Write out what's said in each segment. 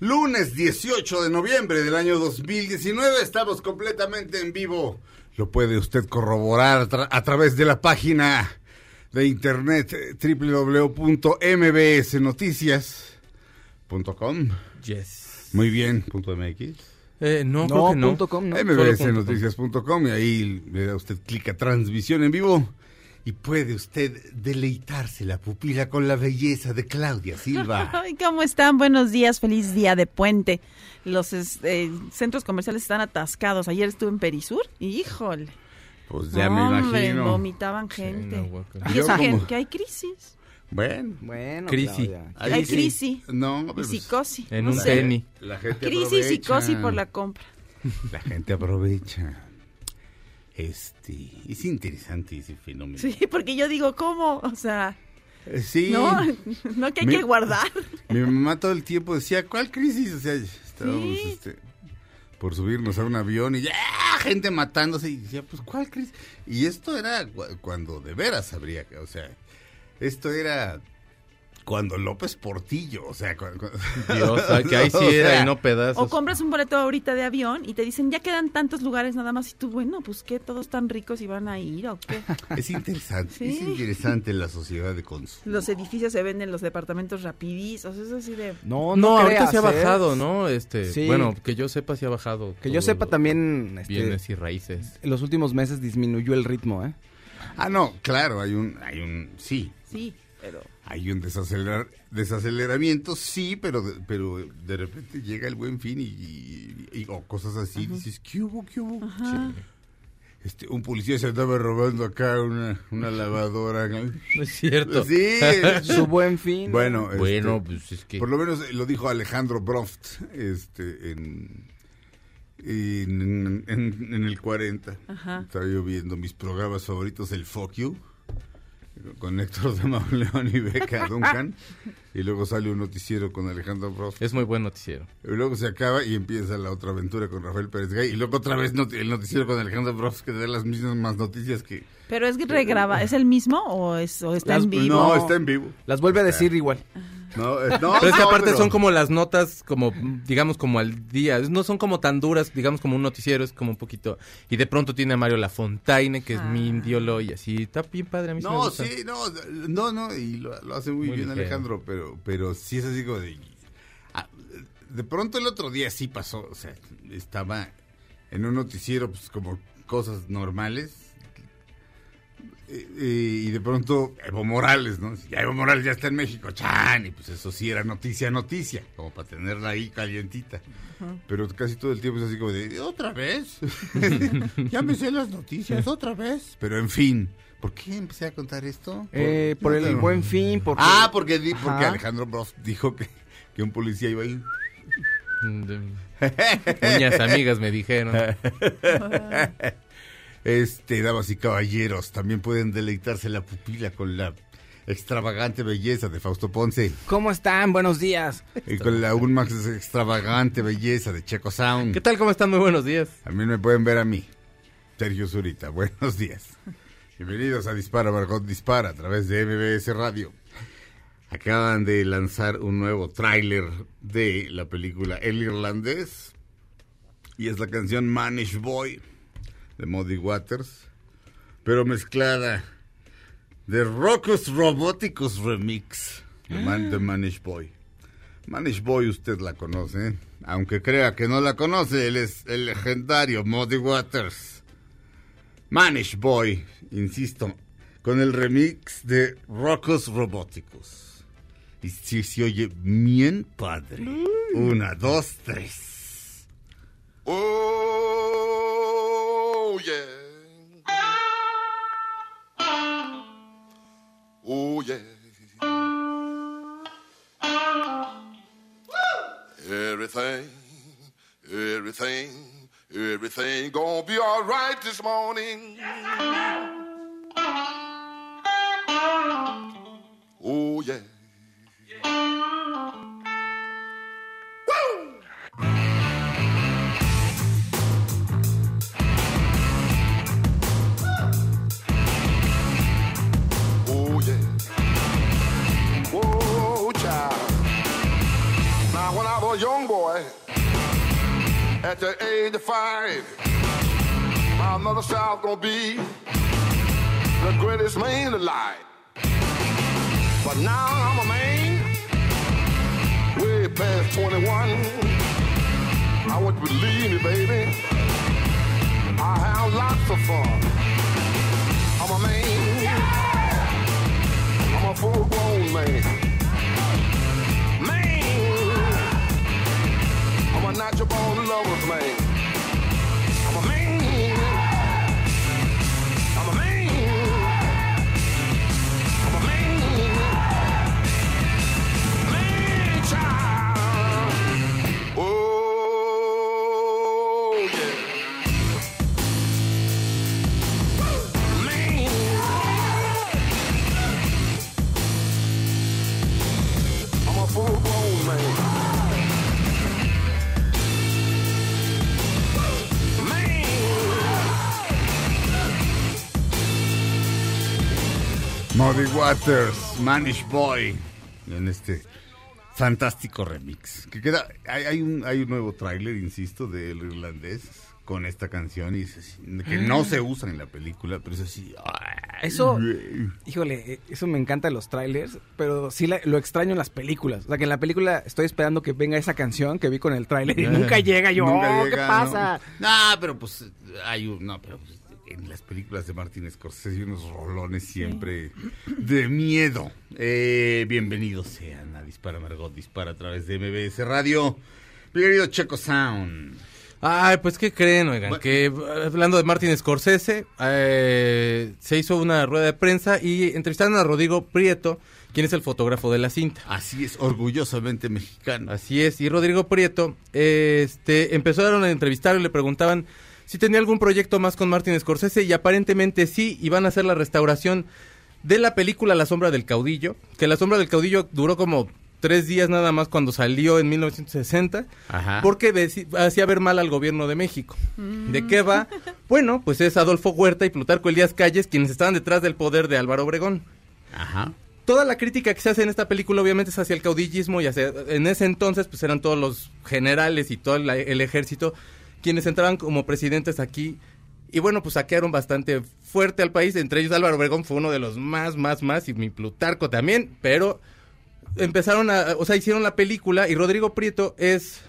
lunes 18 de noviembre del año 2019. Estamos completamente en vivo. Lo puede usted corroborar tra- a través de la página de internet eh, www.mbsnoticias.com. Yes. Muy bien, punto MX. Eh, no, No, creo que no. punto com, no. Solo punto com. mbsnoticias.com y ahí le da usted clic a transmisión en vivo y puede usted deleitarse la pupila con la belleza de Claudia Silva. Ay, ¿Cómo están? Buenos días, feliz día de puente. Los eh, centros comerciales están atascados. Ayer estuve en Perisur y híjole. Pues ya me hombre, imagino. vomitaban gente. no, guácala. y eso que, como- que hay crisis. Bueno, Bueno, Crisis. Hay sí. crisis. No, Y pues, psicosis. En no un sé. tenis. la gente Crisis y psicosis por la compra. La gente aprovecha. Este, es interesante ese fenómeno. Sí, porque yo digo, ¿cómo? O sea, Eh, sí. no, no que hay Mi- que guardar. Mi mamá todo el tiempo decía, ¿cuál crisis? O sea, estábamos Sí. este, por subirnos a un avión y ya, gente matándose. Y decía, pues, ¿cuál crisis? Y esto era cu- cuando de veras habría que, o sea, esto era cuando López Portillo, o sea, Dios, que ahí sí O era sea, y no pedazos. O compras un boleto ahorita de avión y te dicen, ya quedan tantos lugares nada más. Y tú, bueno, pues ¿qué? ¿Todos tan ricos y van a ir o qué? Es interesante, Sí. es interesante la sociedad de consumo. Los edificios se venden, los departamentos rapidizos. Es así de... No, no, no, ahorita se ha ¿eh? bajado, ¿no? Este, Sí. bueno, que yo sepa si ha bajado. Que yo sepa también, este, Bienes y raíces. en los últimos meses disminuyó el ritmo, ¿eh? Ah, no, claro, hay un, hay un, sí, Sí, pero... hay un desacelerar, desaceleramiento, sí, pero de, pero de repente llega el buen fin y, y- y- o cosas así, dices, ¿qué hubo, qué hubo? Este, un policía se andaba robando acá una, una lavadora. ¿no? No es cierto. Sí. Su buen fin. Bueno, este, Bueno, pues es que. por lo menos lo dijo Alejandro Broft este, en, en, en- en el 40. Ajá. Estaba yo viendo mis programas favoritos, el Fuck You, con Héctor de Mauleón y Beca Duncan. y luego sale un noticiero con Alejandro Broft. Es muy buen noticiero. Y luego se acaba y empieza la otra aventura con Rafael Pérez Gay. Y luego otra vez not- el noticiero con Alejandro Broft, que da las mismas noticias que... ¿Pero es regraba? ¿Es el mismo o, es, o está Las- en vivo? No, está en vivo. Las vuelve a decir igual. No, eh, no, Pero es que no, aparte pero- son como las notas, como, digamos, como al día. No son como tan duras, digamos, como un noticiero, es como un poquito. Y de pronto tiene a Mario Lafontaine, que es mi Ah. indiolo, y así. Está bien padre, a mí No, gusta. sí, no, no, no, y lo, lo hace muy, Muy bien ligero. Alejandro, pero, pero sí es así como de... ah, De pronto el otro día sí pasó, o sea, estaba en un noticiero, pues como cosas normales, y de pronto Evo Morales, ¿no? Ya Evo Morales ya está en México, chan, y pues eso sí era noticia, noticia, como para tenerla ahí calientita. Pero casi todo el tiempo es así como de, ¿otra vez? ya me sé las noticias, otra vez. Pero en fin, ¿por qué empecé a contar esto? Eh, por el Claro. buen fin, porque... Ah, porque, di- porque. Alejandro Broft dijo que, que un policía iba ahí. Uñas amigas me dijeron. Este, damas y caballeros, también pueden deleitarse la pupila con la extravagante belleza de Fausto Ponce ¿Cómo están? Buenos días. y con la aún más extravagante belleza de Checo Sound. ¿Qué tal? ¿Cómo están? Muy buenos días. También me pueden ver a mí, Sergio Zurita. Buenos días. Bienvenidos a Dispara, Margot Dispara, a través de MBS Radio. Acaban de lanzar un nuevo tráiler de la película El Irlandés. Y es la canción Manish Boy de Muddy Waters. Pero mezclada de Rocos Robóticos Remix de, Man- de Manish Boy. Manish Boy usted la conoce, ¿eh? aunque crea que no la conoce, él es el legendario Muddy Waters. Manish Boy insisto, con el remix de Rocos Robóticos. Y sí se oye bien padre. Una, dos, tres. Oh, this morning. Was gonna be the greatest man alive. But now I'm a man, way past 21. I want you to believe me, baby. I have lots of fun. I'm a man. I'm a full grown man. Man, I'm a natural born lover's man. Muddy Waters, Manish Boy, en este fantástico remix. Que queda, hay, hay un, hay un nuevo tráiler, insisto, del irlandés con esta canción y que no se usa en la película, pero es así. Eso, híjole, eh, eso me encanta de los trailers, pero sí la- lo extraño en las películas. O sea, que en la película estoy esperando que venga esa canción que vi con el tráiler y nunca llega yo. Nunca "Oh, llega, ¿Qué pasa? No, No, pero pues hay un, no, pero pues, en las películas de Martin Scorsese hay unos rolones siempre de miedo. Eh, bienvenidos sean a Dispara Margot, Dispara a través de MBS Radio. Mi querido Checo Sound. Ay, pues ¿qué creen, oigan? Bueno. Que eh, hablando de Martin Scorsese, eh, se hizo una rueda de prensa y entrevistaron a Rodrigo Prieto, quien es el fotógrafo de la cinta. Así es, orgullosamente mexicano. Así es, y Rodrigo Prieto, eh, este, empezaron a entrevistarlo y le preguntaban si tenía algún proyecto más con Martin Scorsese y aparentemente sí, iban a hacer la restauración de la película La Sombra del Caudillo, que La Sombra del Caudillo duró como tres días nada más cuando salió en 1960, Ajá. porque hacía ver mal al gobierno de México. ¿De qué va? Bueno, pues es Adolfo Huerta y Plutarco Elías Calles quienes estaban detrás del poder de Álvaro Obregón Ajá. toda la crítica que se hace en esta película obviamente es hacia el caudillismo y hacia, en ese entonces pues eran todos los generales y todo el ejército quienes entraban como presidentes aquí y bueno pues saquearon bastante fuerte al país entre ellos Álvaro Obregón fue uno de los más más más y mi Plutarco también pero empezaron a o sea hicieron la película y Rodrigo Prieto es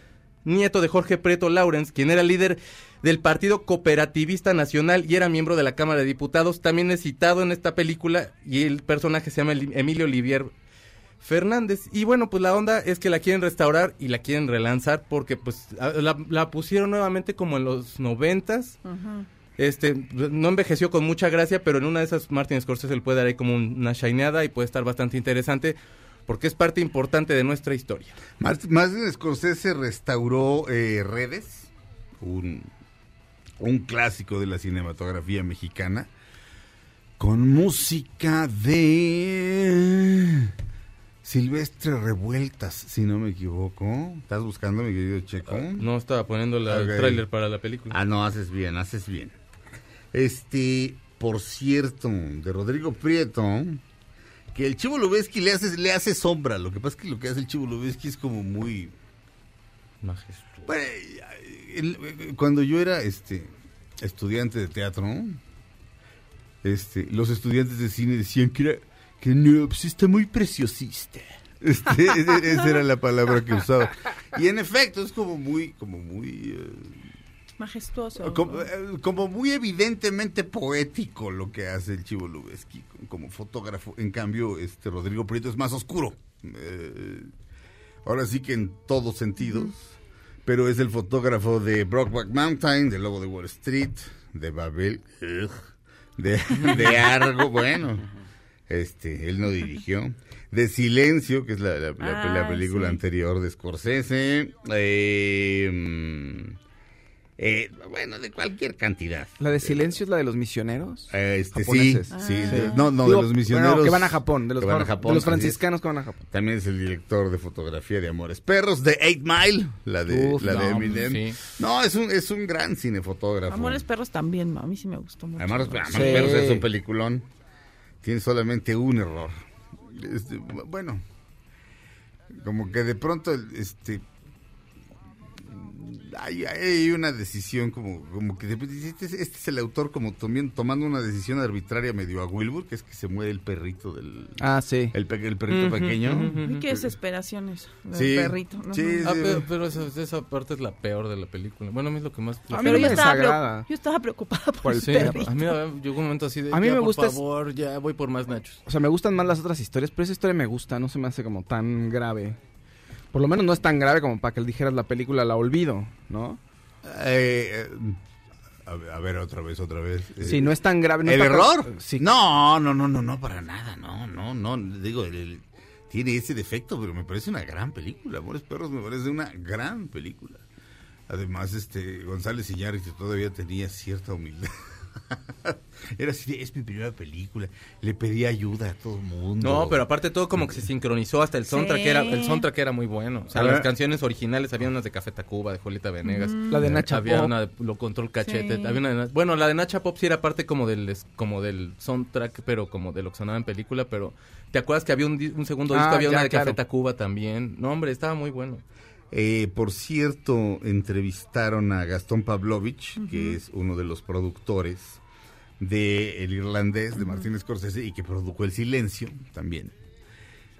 nieto de Jorge Prieto Lawrence quien era líder del Partido Cooperativista Nacional y era miembro de la Cámara de Diputados. También es citado en esta película y el personaje se llama Emilio Olivier Fernández. Y bueno, pues la onda es que la quieren restaurar y la quieren relanzar porque pues la, la pusieron nuevamente como en los noventas. Este, no envejeció con mucha gracia, pero en una de esas Martin Scorsese le puede dar ahí como un- una shineada y puede estar bastante interesante porque es parte importante de nuestra historia. Mart- Martin Scorsese restauró eh, Redes, un, un clásico de la cinematografía mexicana, con música de Silvestre Revueltas, si no me equivoco. ¿Estás buscando, mi querido Checo? No estaba poniendo la- el tráiler para la película. Ah, no, haces bien, haces bien. Este, por cierto, de Rodrigo Prieto, que el Chivo Lubeski le hace, le hace sombra. Lo que pasa es que lo que hace el Chivo Lubeski es como muy... Majestuoso. Bueno, el- cuando yo era este estudiante de teatro, este, los estudiantes de cine decían que era que no, pues está muy preciosista. Este, esa era la palabra que usaba. Y en efecto, es como muy, como muy, eh, Majestuoso. Como, eh, como muy evidentemente poético lo que hace el Chivo Lubeski como fotógrafo. En cambio, este Rodrigo Prieto es más oscuro. Eh, ahora sí que en todos sentidos. Pero es el fotógrafo de Brockback Mountain, de Lobo de Wall Street, de Babel, ugh, de, de Argo, bueno. Este, él no dirigió. De Silencio, que es la, la- la- la Ah, película sí. anterior de Scorsese. Eh, mm, eh, bueno, de cualquier cantidad. La de silencio es la de los misioneros. Eh, Este, sí, Japoneses. sí, Ah. de- no, no, Digo, de los misioneros. bueno, que van a Japón, de los, que van a de Japón, los así es. franciscanos que van a Japón. También es el director de fotografía de Amores Perros, de Eight Mile, la de, Uf, la de no, Eminem. sí. No, es un, es un gran cinefotógrafo. Amores Perros también, a mí sí me gustó mucho. Amores, Amores Sí. Perros es un peliculón. Tiene solamente un error. Este, bueno, como que de pronto, este, hay, hay una decisión como, como que este, es- este es el autor como tomi- tomando una decisión arbitraria medio a Wilbur, que es que se muere el perrito del, Ah, sí. el, pe- el perrito pequeño. qué desesperaciones del Sí, perrito. ¿no? sí, Ah, sí. pero, pero esa, esa parte es la peor de la película. Bueno, a mí es lo que más... A mí me desagrada. yo estaba preocupada por, Por el Sí, perrito. a mí llegó un momento así de, A mí ya, me por gusta es- favor, ya voy por más nachos. O sea, me gustan más las otras historias, pero esa historia me gusta, no se me hace como tan grave. Por lo menos no es tan grave como para que le dijeras la película La Olvido, ¿no? Eh, eh, a, ver, otra vez, otra vez. Eh, Sí, no es tan grave. no ¿El tan- error? Sí. No, no, no, no, no, para nada, no, no, no. Digo, el- el- tiene ese defecto, pero me parece una gran película. Amores Perros me parece una gran película. Además, este, González Iñárritu todavía tenía cierta humildad. Era así, es mi primera película. Le pedí ayuda a todo el mundo. No, pero aparte todo como que se sincronizó hasta el soundtrack, Sí. era, el soundtrack era muy bueno. O sea, las canciones originales, había unas de Café Tacuba, de Julieta Venegas. La de Nacha había Pop. una de Lo Control Cachete. Sí. había una de bueno, la de Nacha Pop sí era parte como del, como del soundtrack, pero como de lo que sonaba en película, pero ¿te acuerdas que había un, un segundo Ah, disco? Había ya, una de Café. Tacuba también. No, hombre, estaba muy bueno. Eh, por cierto, entrevistaron a Gastón Pavlovich, que es uno de los productores de El Irlandés de Martín Scorsese y que produjo El Silencio también.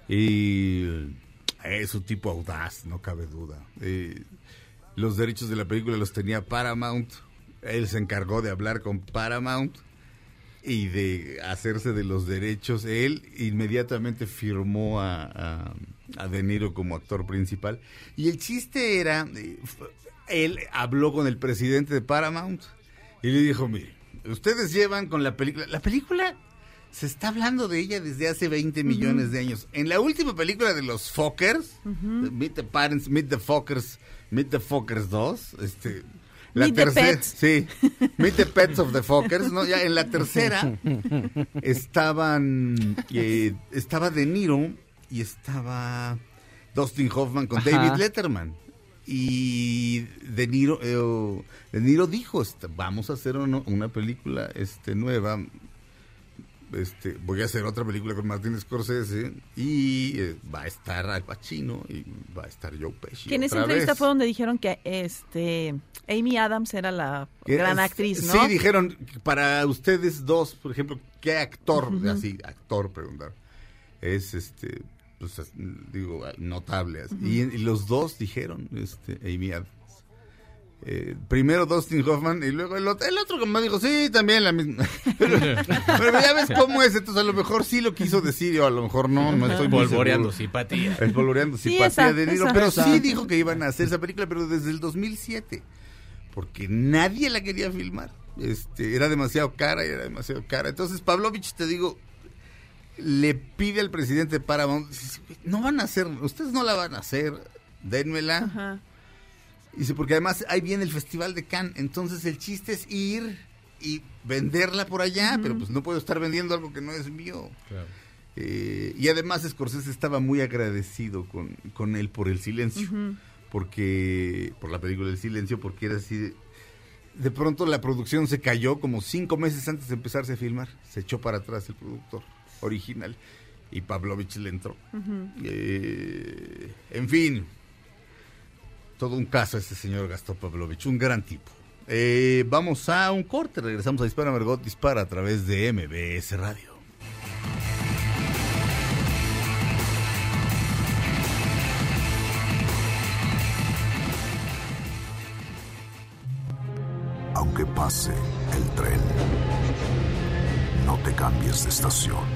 Y es un tipo audaz, no cabe duda. Eh, los derechos de la película los tenía Paramount. Él se encargó de hablar con Paramount y de hacerse de los derechos. Él inmediatamente firmó a, a, a De Niro como actor principal. Y el chiste era, eh, él habló con el presidente de Paramount y le dijo, mire, ustedes llevan con la película, la película se está hablando de ella desde hace 20 millones de años. En la última película de los Fockers, Meet the Parents, Meet the Fockers, Meet the Fockers 2, este... La Meet the tercera, Pets. sí, Meet the Pets of the Fockers, ¿no? Ya en la tercera estaban, eh, estaba De Niro y estaba Dustin Hoffman con Ajá. David Letterman. Y De Niro, eh, De Niro dijo, este, vamos a hacer uno- una película este, nueva. Este, voy a hacer otra película con Martin Scorsese y eh, va a estar Al Pacino y va a estar Joe Pesci. Que en esa entrevista vez. fue donde dijeron que este Amy Adams era la Que gran es- actriz, ¿no? Sí, dijeron, para ustedes dos, por ejemplo, ¿qué actor, así, actor, preguntar, es este, pues, es- digo, notable? así. y, y los dos dijeron, este, Amy Adams. Eh, primero Dustin Hoffman y luego el otro, el otro como dijo, sí, también la misma. pero, pero ya ves cómo es, entonces a lo mejor sí lo quiso decir o a lo mejor no, no estoy Polvoreando simpatía. Espolvoreando Sí, simpatía esa, de Niro, esa. pero Esa. sí dijo que iban a hacer esa película, pero desde el 2007, porque nadie la quería filmar. Este, era demasiado cara y era demasiado cara. Entonces Pavlovich, te digo, le pide al presidente de Paramount, no van a hacer, ustedes no la van a hacer, dénmela. Ajá. Dice, porque además ahí viene el Festival de Cannes, entonces el chiste es ir y venderla por allá, pero pues no puedo estar vendiendo algo que no es mío. Eh, y además Scorsese estaba muy agradecido con, con él por el silencio, porque por la película El silencio, porque era así. De, de pronto la producción se cayó como cinco meses antes de empezarse a filmar, se echó para atrás el productor original y Pavlovich le entró. Eh, en fin, todo un caso este señor Gastón Pavlovich, un gran tipo. Eh, vamos a un corte, regresamos a Dispara Margot Dispara a través de MBS Radio. pase el tren. No te cambies de estación.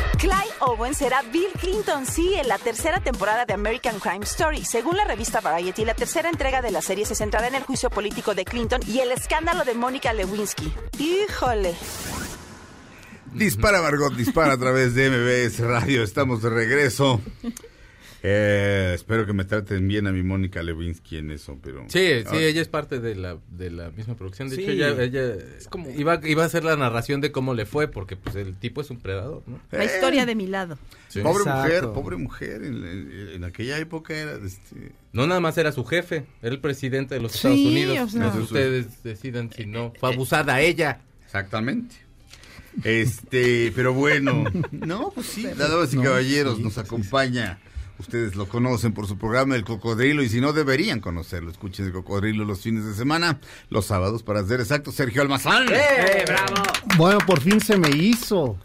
Clyde Owen será Bill Clinton, sí, en la tercera temporada de American Crime Story. Según la revista Variety, la tercera entrega de la serie se centrará en el juicio político de Clinton y el escándalo de Mónica Lewinsky. Híjole. Dispara Margot, dispara a través de MBS Radio. Estamos de regreso. Eh, espero que me traten bien a mi Mónica Lewinsky en eso, pero... Sí, sí, Ahora- ella es parte de la, de la misma producción. De Sí. hecho, ella, ella iba, iba a hacer la narración de cómo le fue, porque pues el tipo es un predador, ¿no? La historia de mi lado. Sí. Pobre Exacto. mujer, pobre mujer. En, en- en aquella época era... Este, No nada más era su jefe, era el presidente de los Sí, Estados Unidos. o sea. Entonces ustedes decidan si no fue abusada ella. Exactamente. Este, pero bueno, no, pues sí, damas y No, caballeros, sí, nos sí, acompaña. Ustedes lo conocen por su programa El Cocodrilo y si no deberían conocerlo, escuchen El Cocodrilo los fines de semana, los sábados para ser exacto, Sergio Almazán. ¡Eh, Bueno, por fin se me hizo.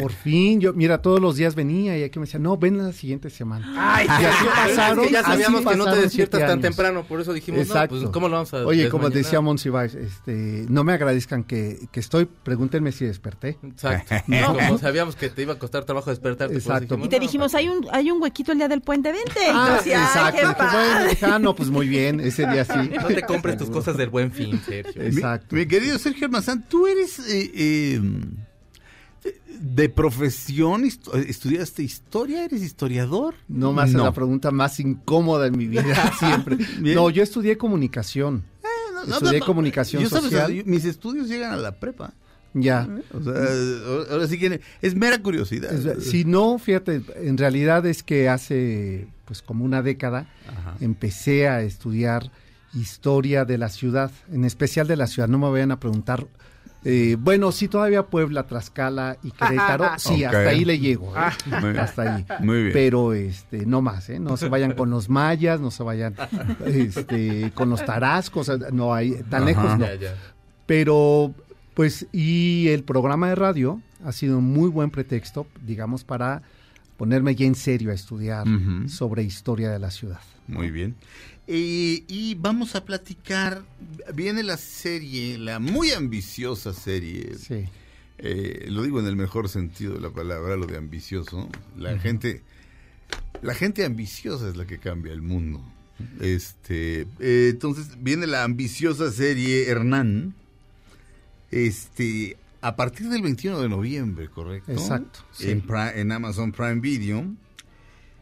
Por fin. Yo, mira, todos los días venía y aquí me decía, no, ven la siguiente semana. Ay, y así pasaron. es que ya así sabíamos que no te despiertas tan años. temprano, por eso dijimos, Exacto. no, pues ¿cómo lo vamos a Oye, como decía Monsiváis, este, no me agradezcan que, que estoy, pregúntenme si desperté. Exacto. Como sabíamos que te iba a costar trabajo despertarte, pues Exacto. dijimos, Y te no, dijimos, hay un, hay un huequito el día del puente, vente. Y Ah, yo decía, "Ay, exacto. qué Dije, padre". bueno, dije, ah, no, pues muy bien, ese día sí. No te compres tus cosas del buen fin, Sergio. Mi- Exacto. Mi, querido Sergio Almazán, tú eres eh, eh, de profesión, estudiaste historia, eres historiador. No me haces la pregunta más incómoda en mi vida siempre. No, yo estudié comunicación. No, no, Estudié no, no. comunicación Yo, sabes, social. yo- mis estudios llegan a la prepa. Ya. O sea, ahora- sí que es mera curiosidad. Es- Si no, fíjate, en realidad es que hace pues como una década empecé a estudiar historia de la ciudad, en especial de la ciudad. No me vayan a preguntar, eh, bueno, sí todavía Puebla, Tlaxcala y Querétaro, sí, hasta ahí le llego, ¿eh? Muy- hasta ahí. Muy bien. Pero este, no más, ¿eh? No se vayan con los mayas, no se vayan este, con los tarascos, no hay, tan Ajá. lejos no. Ya, ya. Pero, pues, y el programa de radio ha sido un muy buen pretexto, digamos, para ponerme ya en serio a estudiar sobre historia de la ciudad. Muy bien. Eh, y vamos a platicar. Viene la serie, la muy ambiciosa serie. Sí. eh, lo digo en el mejor sentido de la palabra, lo de ambicioso. La gente, la gente ambiciosa es la que cambia el mundo. Este, eh, entonces viene la ambiciosa serie Hernán. Este, a partir del 21 de noviembre, correcto. Exacto, sí. En, Amazon Prime Video.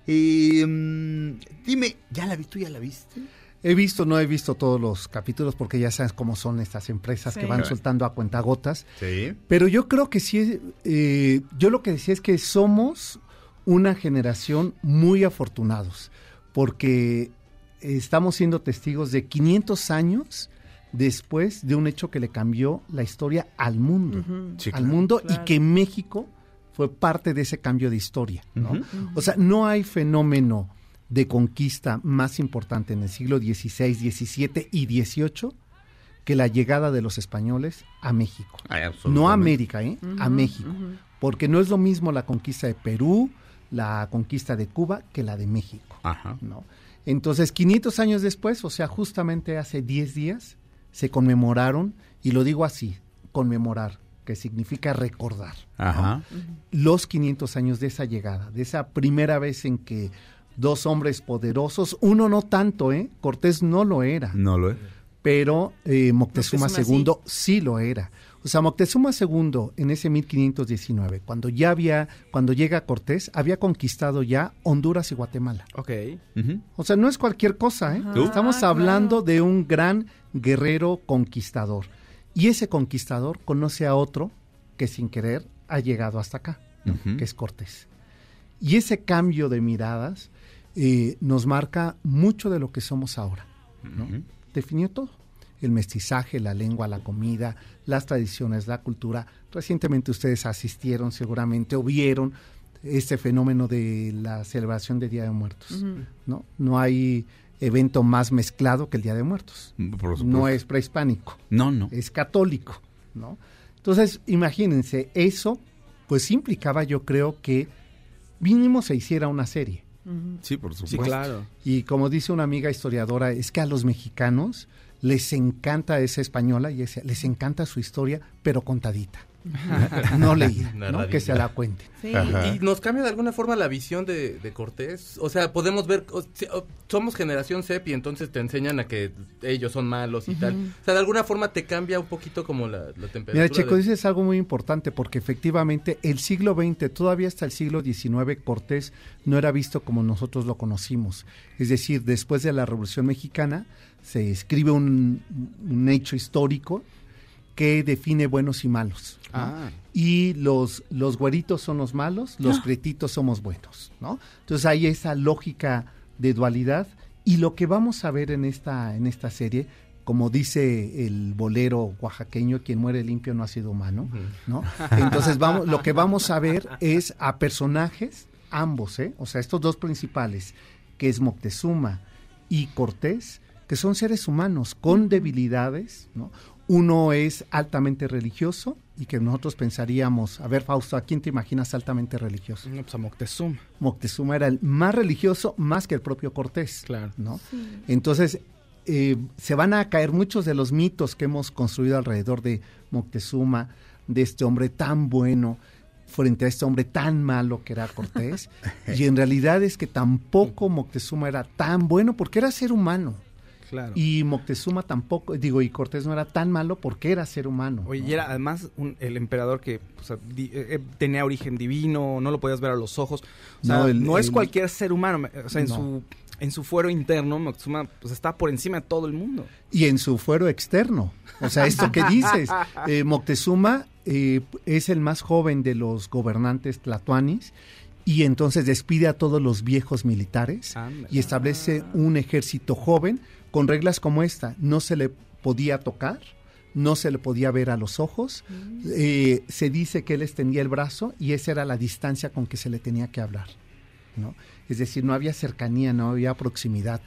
Y, mm, dime, ¿ya la vi? ¿Tú ya la viste? He visto, no he visto todos los capítulos porque ya sabes cómo son estas empresas Sí. que van soltando a cuentagotas. Sí. Pero yo creo que sí, eh, yo lo que decía es que somos una generación muy afortunados, porque estamos siendo testigos de 500 años después de un hecho que le cambió la historia al mundo, Sí, al claro. mundo Claro. y que México fue parte de ese cambio de historia. ¿no? O sea, no hay fenómeno de conquista más importante en el siglo XVI, XVII y XVIII que la llegada de los españoles a México. Ay, No a. América, ¿eh? a México. Porque no es lo mismo la conquista de Perú, la conquista de Cuba, que la de México. Ajá. ¿no? Entonces, 500 años después, o sea, justamente hace 10 días, se conmemoraron, y lo digo así, conmemorar, que significa recordar, Ajá. los 500 años de esa llegada, de esa primera vez en que dos hombres poderosos, uno no tanto, ¿eh? Cortés no lo era No lo es. pero eh, Moctezuma, Moctezuma II sí. lo era. O sea, Moctezuma II en ese 1519, cuando ya había, cuando llega Cortés, había conquistado ya Honduras y Guatemala. Ok. O sea, no es cualquier cosa, ¿eh? ¿Tú? Estamos Ah, hablando de un gran guerrero conquistador. Y ese conquistador conoce a otro que sin querer ha llegado hasta acá, que es Cortés. Y ese cambio de miradas eh, nos marca mucho de lo que somos ahora. Definió todo. El mestizaje, la lengua, la comida, las tradiciones, la cultura. Recientemente ustedes asistieron seguramente o vieron este fenómeno de la celebración del Día de Muertos, ¿no? No hay evento más mezclado que el Día de Muertos. Por supuesto. No es prehispánico, No, no. es católico, ¿no? Entonces, imagínense, eso pues implicaba yo creo que mínimo se hiciera una serie. Sí, por Sí, supuesto. claro. Y como dice una amiga historiadora, es que a los mexicanos les encanta esa española y ese- les encanta su historia, pero contadita. No leída, ¿no? Que se la. Sí. Ajá. ¿Y nos cambia de alguna forma la visión de, de Cortés? O sea, podemos ver, o sea, o- somos generación CEP y entonces te enseñan a que ellos son malos y tal. O sea, de alguna forma te cambia un poquito como la, la temperatura. Mira, Checo, de- dices algo muy importante porque efectivamente el siglo XX, todavía hasta el siglo XIX, Cortés no era visto como nosotros lo conocimos. Es decir, después de la Revolución Mexicana se escribe un, un hecho histórico que define buenos y malos. ¿no? Ah. y los, los güeritos son los malos, los prietitos somos buenos, ¿no? Entonces hay esa lógica de dualidad y lo que vamos a ver en esta, en esta serie, como dice el bolero oaxaqueño, quien muere limpio no ha sido humano, ¿no? Entonces vamos, lo que vamos a ver es a personajes, ambos, ¿eh? O sea, estos dos principales, que es Moctezuma y Cortés, que son seres humanos con debilidades, ¿no? Uno es altamente religioso y que nosotros pensaríamos, a ver Fausto, ¿a quién te imaginas altamente religioso? No, pues a Moctezuma. Moctezuma era el más religioso más que el propio Cortés, Claro. ¿no? Entonces, eh, se van a caer muchos de los mitos que hemos construido alrededor de Moctezuma, de este hombre tan bueno frente a este hombre tan malo que era Cortés, y en realidad es que tampoco Moctezuma era tan bueno porque era ser humano. Claro. Y Moctezuma tampoco, digo, y Cortés no era tan malo porque era ser humano. Oye, ¿no? y era además un- el emperador que o sea, di- eh, eh, tenía origen divino, no lo podías ver a los ojos. O sea, No, es el- cualquier ser humano. O sea, en No. su en su fuero interno, Moctezuma pues, está por encima de todo el mundo. y en su fuero externo. O sea, esto que dices, eh, Moctezuma eh, es el más joven de los gobernantes tlatoanis y entonces despide a todos los viejos militares y establece un ejército joven con reglas como esta. No se le podía tocar, no se le podía ver a los ojos. eh, se dice que él extendía el brazo y esa era la distancia con que se le tenía que hablar. ¿no? Es decir, no había cercanía, no había proximidad.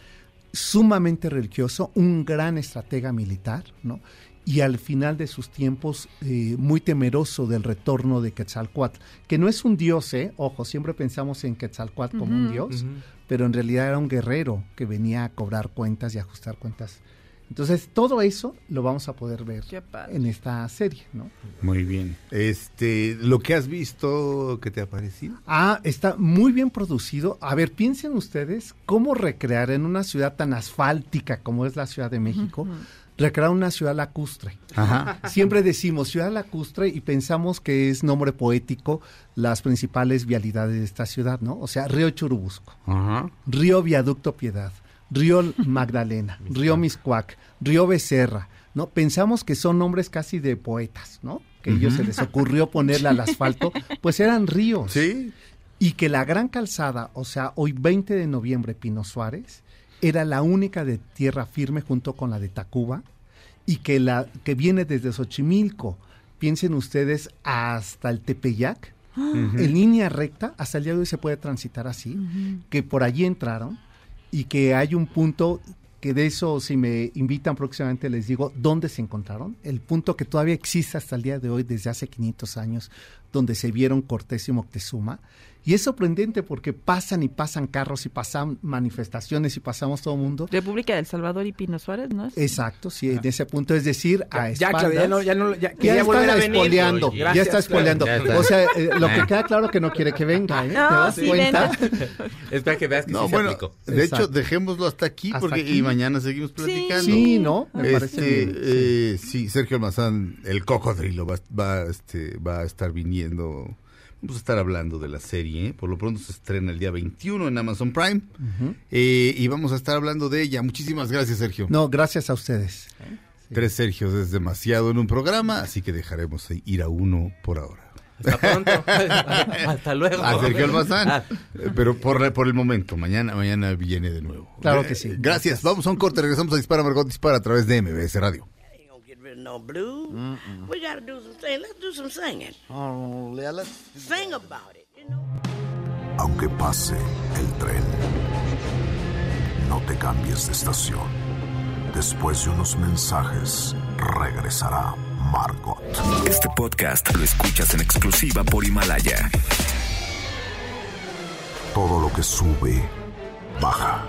Sumamente religioso, un gran estratega militar, ¿no? Y al final de sus tiempos, eh, muy temeroso del retorno de Quetzalcoatl, que no es un dios, ¿eh? Ojo, siempre pensamos en Quetzalcoatl como un dios, pero en realidad era un guerrero que venía a cobrar cuentas y ajustar cuentas. Entonces, todo eso lo vamos a poder ver en esta serie, ¿no? Muy bien. Este, lo que has visto, ¿qué te ha parecido? Ah, está muy bien producido. A ver, piensen ustedes cómo recrear en una ciudad tan asfáltica como es la Ciudad de México, recrear una ciudad lacustre. Ajá. Siempre decimos ciudad lacustre y pensamos que es nombre poético las principales vialidades de esta ciudad, ¿no? O sea, Río Churubusco, Ajá. Río Viaducto Piedad, Río Magdalena, Río Miscuac, Río Becerra, ¿no? Pensamos que son nombres casi de poetas, ¿no? Que a ellos se les ocurrió ponerle al asfalto, pues eran ríos. Sí. Y que la gran calzada, o sea, hoy 20 de noviembre, Pino Suárez, era la única de tierra firme junto con la de Tacuba, y que la que viene desde Xochimilco, piensen ustedes, hasta el Tepeyac, en línea recta, hasta el día de hoy se puede transitar así, que por allí entraron, y que hay un punto que de eso, si me invitan próximamente, les digo dónde se encontraron. El punto que todavía existe hasta el día de hoy, desde hace 500 años, donde se vieron Cortés y Moctezuma. Y es sorprendente porque pasan y pasan carros y pasan manifestaciones y pasamos todo el mundo. República del Salvador y Pino Suárez, ¿no? es? Exacto, sí, en ese punto, es decir, a Ya, espaldas. Claudia, ya no, ya no, ya, Ya está espoleando, ya está espoleando. Ya. O sea, eh, lo que queda claro que no quiere que venga, ¿eh? ¿Te No, das sí, cuenta? Es para que veas que No, sí se bueno, aplicó. de hecho, dejémoslo hasta aquí Hasta porque aquí. y mañana seguimos platicando. Sí, ¿no? Me parece Este, bien, sí. eh, sí, Sergio Almazán, el cocodrilo, va, va, este, va a estar viniendo. Vamos a estar hablando de la serie. ¿eh? Por lo pronto se estrena el día 21 en Amazon Prime. Eh, y vamos a estar hablando de ella. Muchísimas gracias, Sergio. No, gracias a ustedes. Tres Sergios es demasiado en un programa, así que dejaremos ir a uno por ahora. Hasta pronto. Hasta luego. A Sergio Almazán. Ah. Eh, Pero por, por el momento, mañana, mañana viene de nuevo. Claro Eh, que sí. Gracias. Vamos a un corte. Regresamos a Dispara Margot Dispara a través de MBS Radio. No blues. We gotta do some singing. Let's do some singing. Oh, yeah, let's Sing about it, you know. aunque pase el tren. No te cambies de estación. Después de unos mensajes, regresará Margot. Este podcast lo escuchas en exclusiva por Himalaya. Todo lo que sube, baja.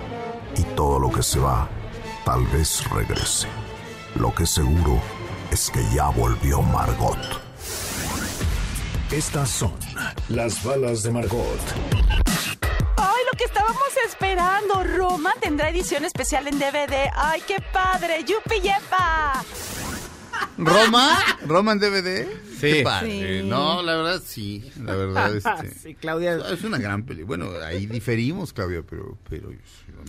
Y todo lo que se va, tal vez regrese. Lo que seguro es que ya volvió Margot. Estas son las balas de Margot. ¡Ay, lo que estábamos esperando! Roma tendrá edición especial en DVD. ¡Ay, qué padre! ¡Yupi yepa! ¿Roma? ¿Roma en DVD? Sí. Qué padre. Sí. No, la verdad sí. La verdad, este. Sí, Claudia. Es una gran peli. Bueno, ahí diferimos, Claudia, pero, pero Yo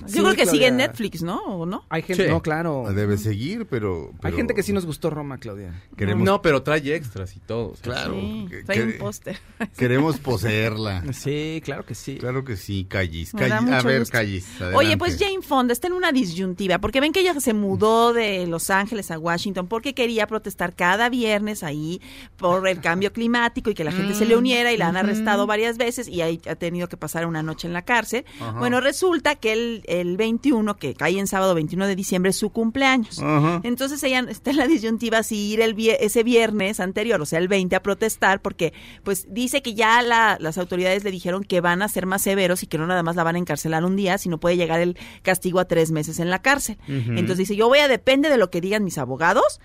Sí, creo que sigue en. Netflix, ¿no? ¿O no? Hay gente, Sí. no, claro. debe seguir, pero, Hay gente que sí nos gustó Roma, Claudia. queremos. No, pero trae extras y todo. claro. Sí, que- trae un póster. Queremos poseerla. Sí, claro que sí. Claro que sí, Callis. Callis. A ver, gusto. Callis. Oye, pues Jane Fonda está en una disyuntiva, porque ven que ella se mudó de Los Ángeles a Washington porque quería protestar cada viernes ahí por el cambio climático y que la gente se le uniera y la han arrestado varias veces y ahí ha tenido que pasar una noche en la cárcel. Bueno, resulta que el, el 21, que cae en sábado 21 de diciembre, es su cumpleaños. Ajá. Entonces ella está en la disyuntiva si ir el ese viernes anterior, o sea, el 20 a protestar, porque pues dice que ya la- las autoridades le dijeron que van a ser más severos y que no nada más la van a encarcelar un día, sino puede llegar el castigo a tres meses en la cárcel. Entonces dice, yo voy a, depende de lo que digan mis abogados,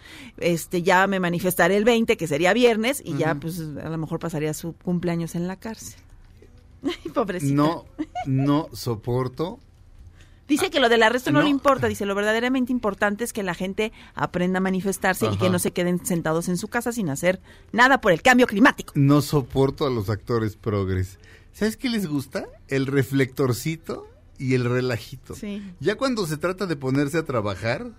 este ya me manifestaré el 20, que sería viernes, y ya pues a lo mejor pasaría su cumpleaños en la cárcel. Ay, pobrecita. No, no soporto. Dice que lo del arresto no, no. le importa, dice lo verdaderamente importante es que la gente aprenda a manifestarse y que no se queden sentados en su casa sin hacer nada por el cambio climático. No soporto a los actores progres. ¿Sabes qué les gusta? El reflectorcito y el relajito. Sí. Ya cuando se trata de ponerse a trabajar,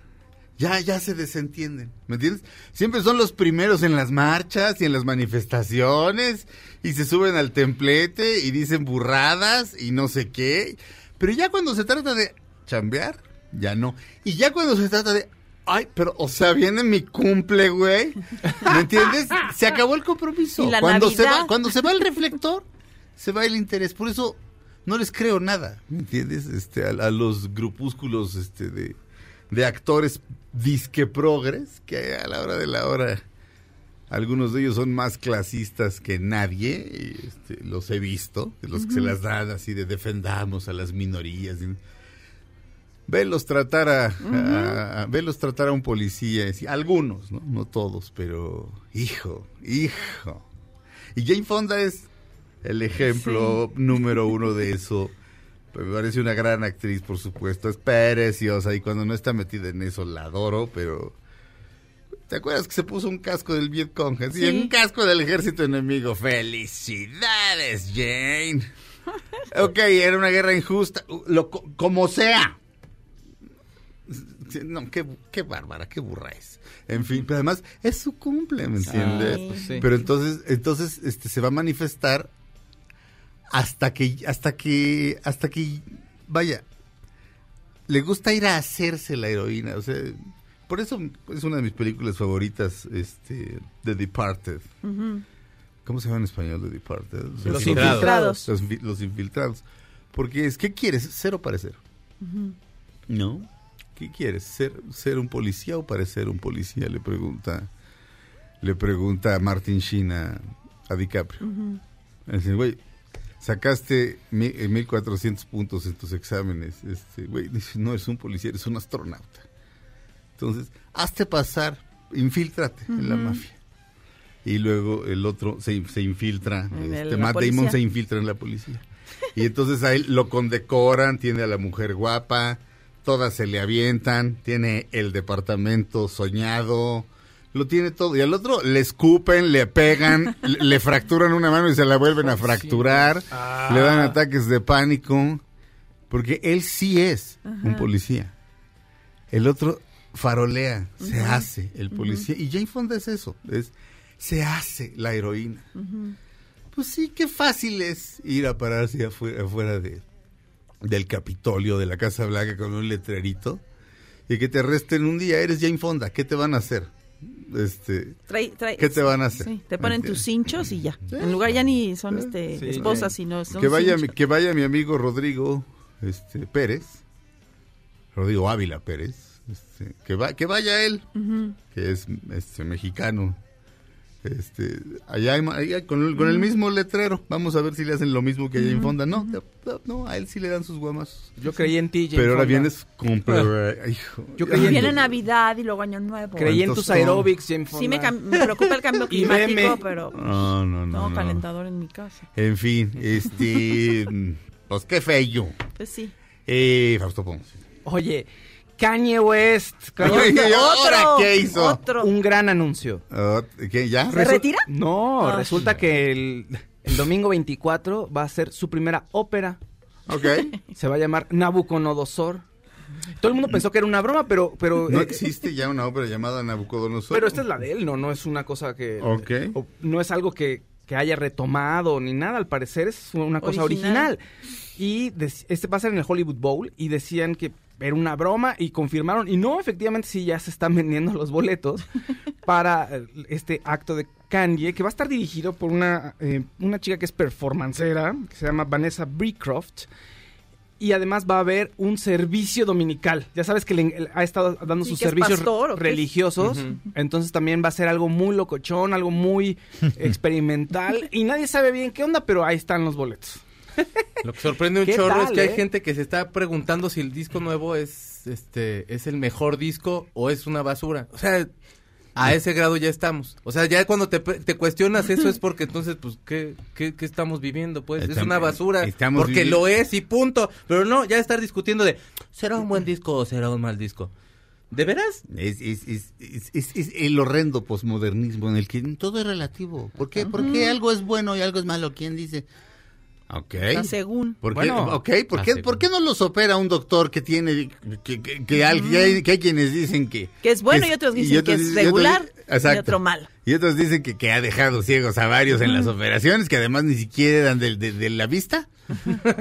ya, ya se desentienden. ¿Me entiendes? Siempre son los primeros en las marchas y en las manifestaciones y se suben al templete y dicen burradas y no sé qué. Pero ya cuando se trata de chambear, ya no. Y ya cuando se trata de, ay, pero, o sea, viene mi cumple, güey. ¿Me entiendes? Se acabó el compromiso. Y la cuando se va, cuando se va el reflector, se va el interés. Por eso no les creo nada, ¿me entiendes? Este, a, a los grupúsculos este, de, de actores disque progres, que a la hora de la hora algunos de ellos son más clasistas que nadie, y, este, los he visto, de los que se las dan así de defendamos a las minorías. Velos tratar a, a- a- velos tratar a un policía, algunos, ¿no? No todos, pero hijo, hijo. Y Jane Fonda es el ejemplo número uno de eso. Me parece una gran actriz, por supuesto. Es preciosa y cuando no está metida en eso la adoro, pero... ¿Te acuerdas que se puso un casco del Vietcong? Así, Sí. un casco del ejército enemigo. ¡Felicidades, Jane! Ok, era una guerra injusta. Lo, co- como sea. No, qué, qué bárbara, qué burra es. En fin, pero además es su cumple, ¿me entiendes? pues sí. Pero entonces, entonces este, se va a manifestar hasta que, hasta que, hasta que, vaya, le gusta ir a hacerse la heroína, o sea, por eso es una de mis películas favoritas, este, The Departed. ¿Cómo se llama en español The Departed? Los infiltrados. Los, infi- los infiltrados. Porque es, ¿qué quieres? ¿Ser o parecer? ¿No? ¿Qué quieres? ¿Ser, ¿Ser un policía o parecer un policía? Le pregunta, le pregunta Martin Sheen a, a DiCaprio. Dice, güey, sacaste mi- eh, 1400 puntos en tus exámenes. Este, güey, dice, no eres un policía, eres un astronauta. Entonces, hazte pasar, infíltrate en la mafia. Y luego el otro se, se infiltra, este, Matt. Damon se infiltra en la policía. Y entonces a él lo condecoran, tiene a la mujer guapa, todas se le avientan, tiene el departamento soñado, lo tiene todo. Y al otro le escupen, le pegan, le, le fracturan una mano y se la vuelven a fracturar, le dan ataques de pánico, porque él sí es un policía. El otro farolea, se hace el policía. Y Jane Fonda es eso, es se hace la heroína. Pues sí, qué fácil es ir a pararse afuera, afuera de, del Capitolio, de la Casa Blanca con un letrerito y que te arresten un día, eres Jane Fonda, ¿qué te van a hacer? Este, Trae- trae- ¿Qué te van a hacer? Sí, te ponen ¿Me tus cinchos y ya. En lugar ya ni son este Sí, esposas, sino son que vaya mi, que vaya mi amigo Rodrigo este Pérez Rodrigo Ávila Pérez este, que va que vaya él que es este mexicano este allá, en- allá con, el, con el mismo letrero vamos a ver si le hacen lo mismo que allá en Fonda no, no, no, a él sí le dan sus guamas Yo creí en ti, Jane pero ahora Fonda. vienes con pero, hijo. Yo creí en Viene tu- Navidad y luego Año Nuevo. Creí en ¿Cuántos tus aeróbics, Jane Sí me, Fonda. me preocupa el cambio climático, pero no no no, tengo no. calentador en mi casa. en fin este pues qué feo Pues sí. eh, Fausto Ponce Oye, Kanye West. Kanye- Oye, ¿ahora Otro, qué hizo? Otro. Un gran anuncio. ¿Qué, ya? ¿Se retira? No, Ah. resulta que el, el domingo 24 va a ser su primera ópera. Ok. Se va a llamar Nabucodonosor. Todo el mundo pensó que era una broma, pero... pero No eh, existe ya una ópera llamada Nabucodonosor. Pero esta es la de él, no, no es una cosa que... Ok. o- no es algo que, que haya retomado ni nada, al parecer es una cosa Original. original. Y este va a ser en el Hollywood Bowl y decían que era una broma y confirmaron, y no, efectivamente sí ya se están vendiendo los boletos para eh, este acto de Kanye, que va a estar dirigido por una, eh, una chica que es performancera, que se llama Vanessa Breecroft. Y además va a haber un servicio dominical. Ya sabes que le, ha estado dando ¿Y sus servicios pastor religiosos. Entonces también va a ser algo muy locochón, algo muy experimental. y nadie sabe bien qué onda, pero ahí están los boletos. Lo que sorprende un ¿Qué chorro es que hay eh? gente que se está preguntando si el disco nuevo es este es el mejor disco o es una basura. O sea, a ese grado ya estamos. O sea, ya cuando te, te cuestionas eso es porque entonces, pues, ¿qué, qué, qué estamos viviendo? Pues es una basura. porque lo es y punto. Pero no, ya estar discutiendo de, ¿será un buen disco o será un mal disco? ¿De veras? Es, es, es, es- el horrendo posmodernismo en el que todo es relativo. ¿Por qué? ¿Por qué algo es bueno y algo es malo? ¿Quién dice? Ok. O sea, según. ¿Por qué, Bueno, ok, ¿por, qué, ¿por qué no los opera un doctor que tiene, que, que, que hay, que hay quienes dicen que... Que es bueno y otros dicen que es dicen- y otros regular y otro malo. Y otros dicen que, que ha dejado ciegos a varios en las operaciones, que además ni siquiera eran de, de- de la vista.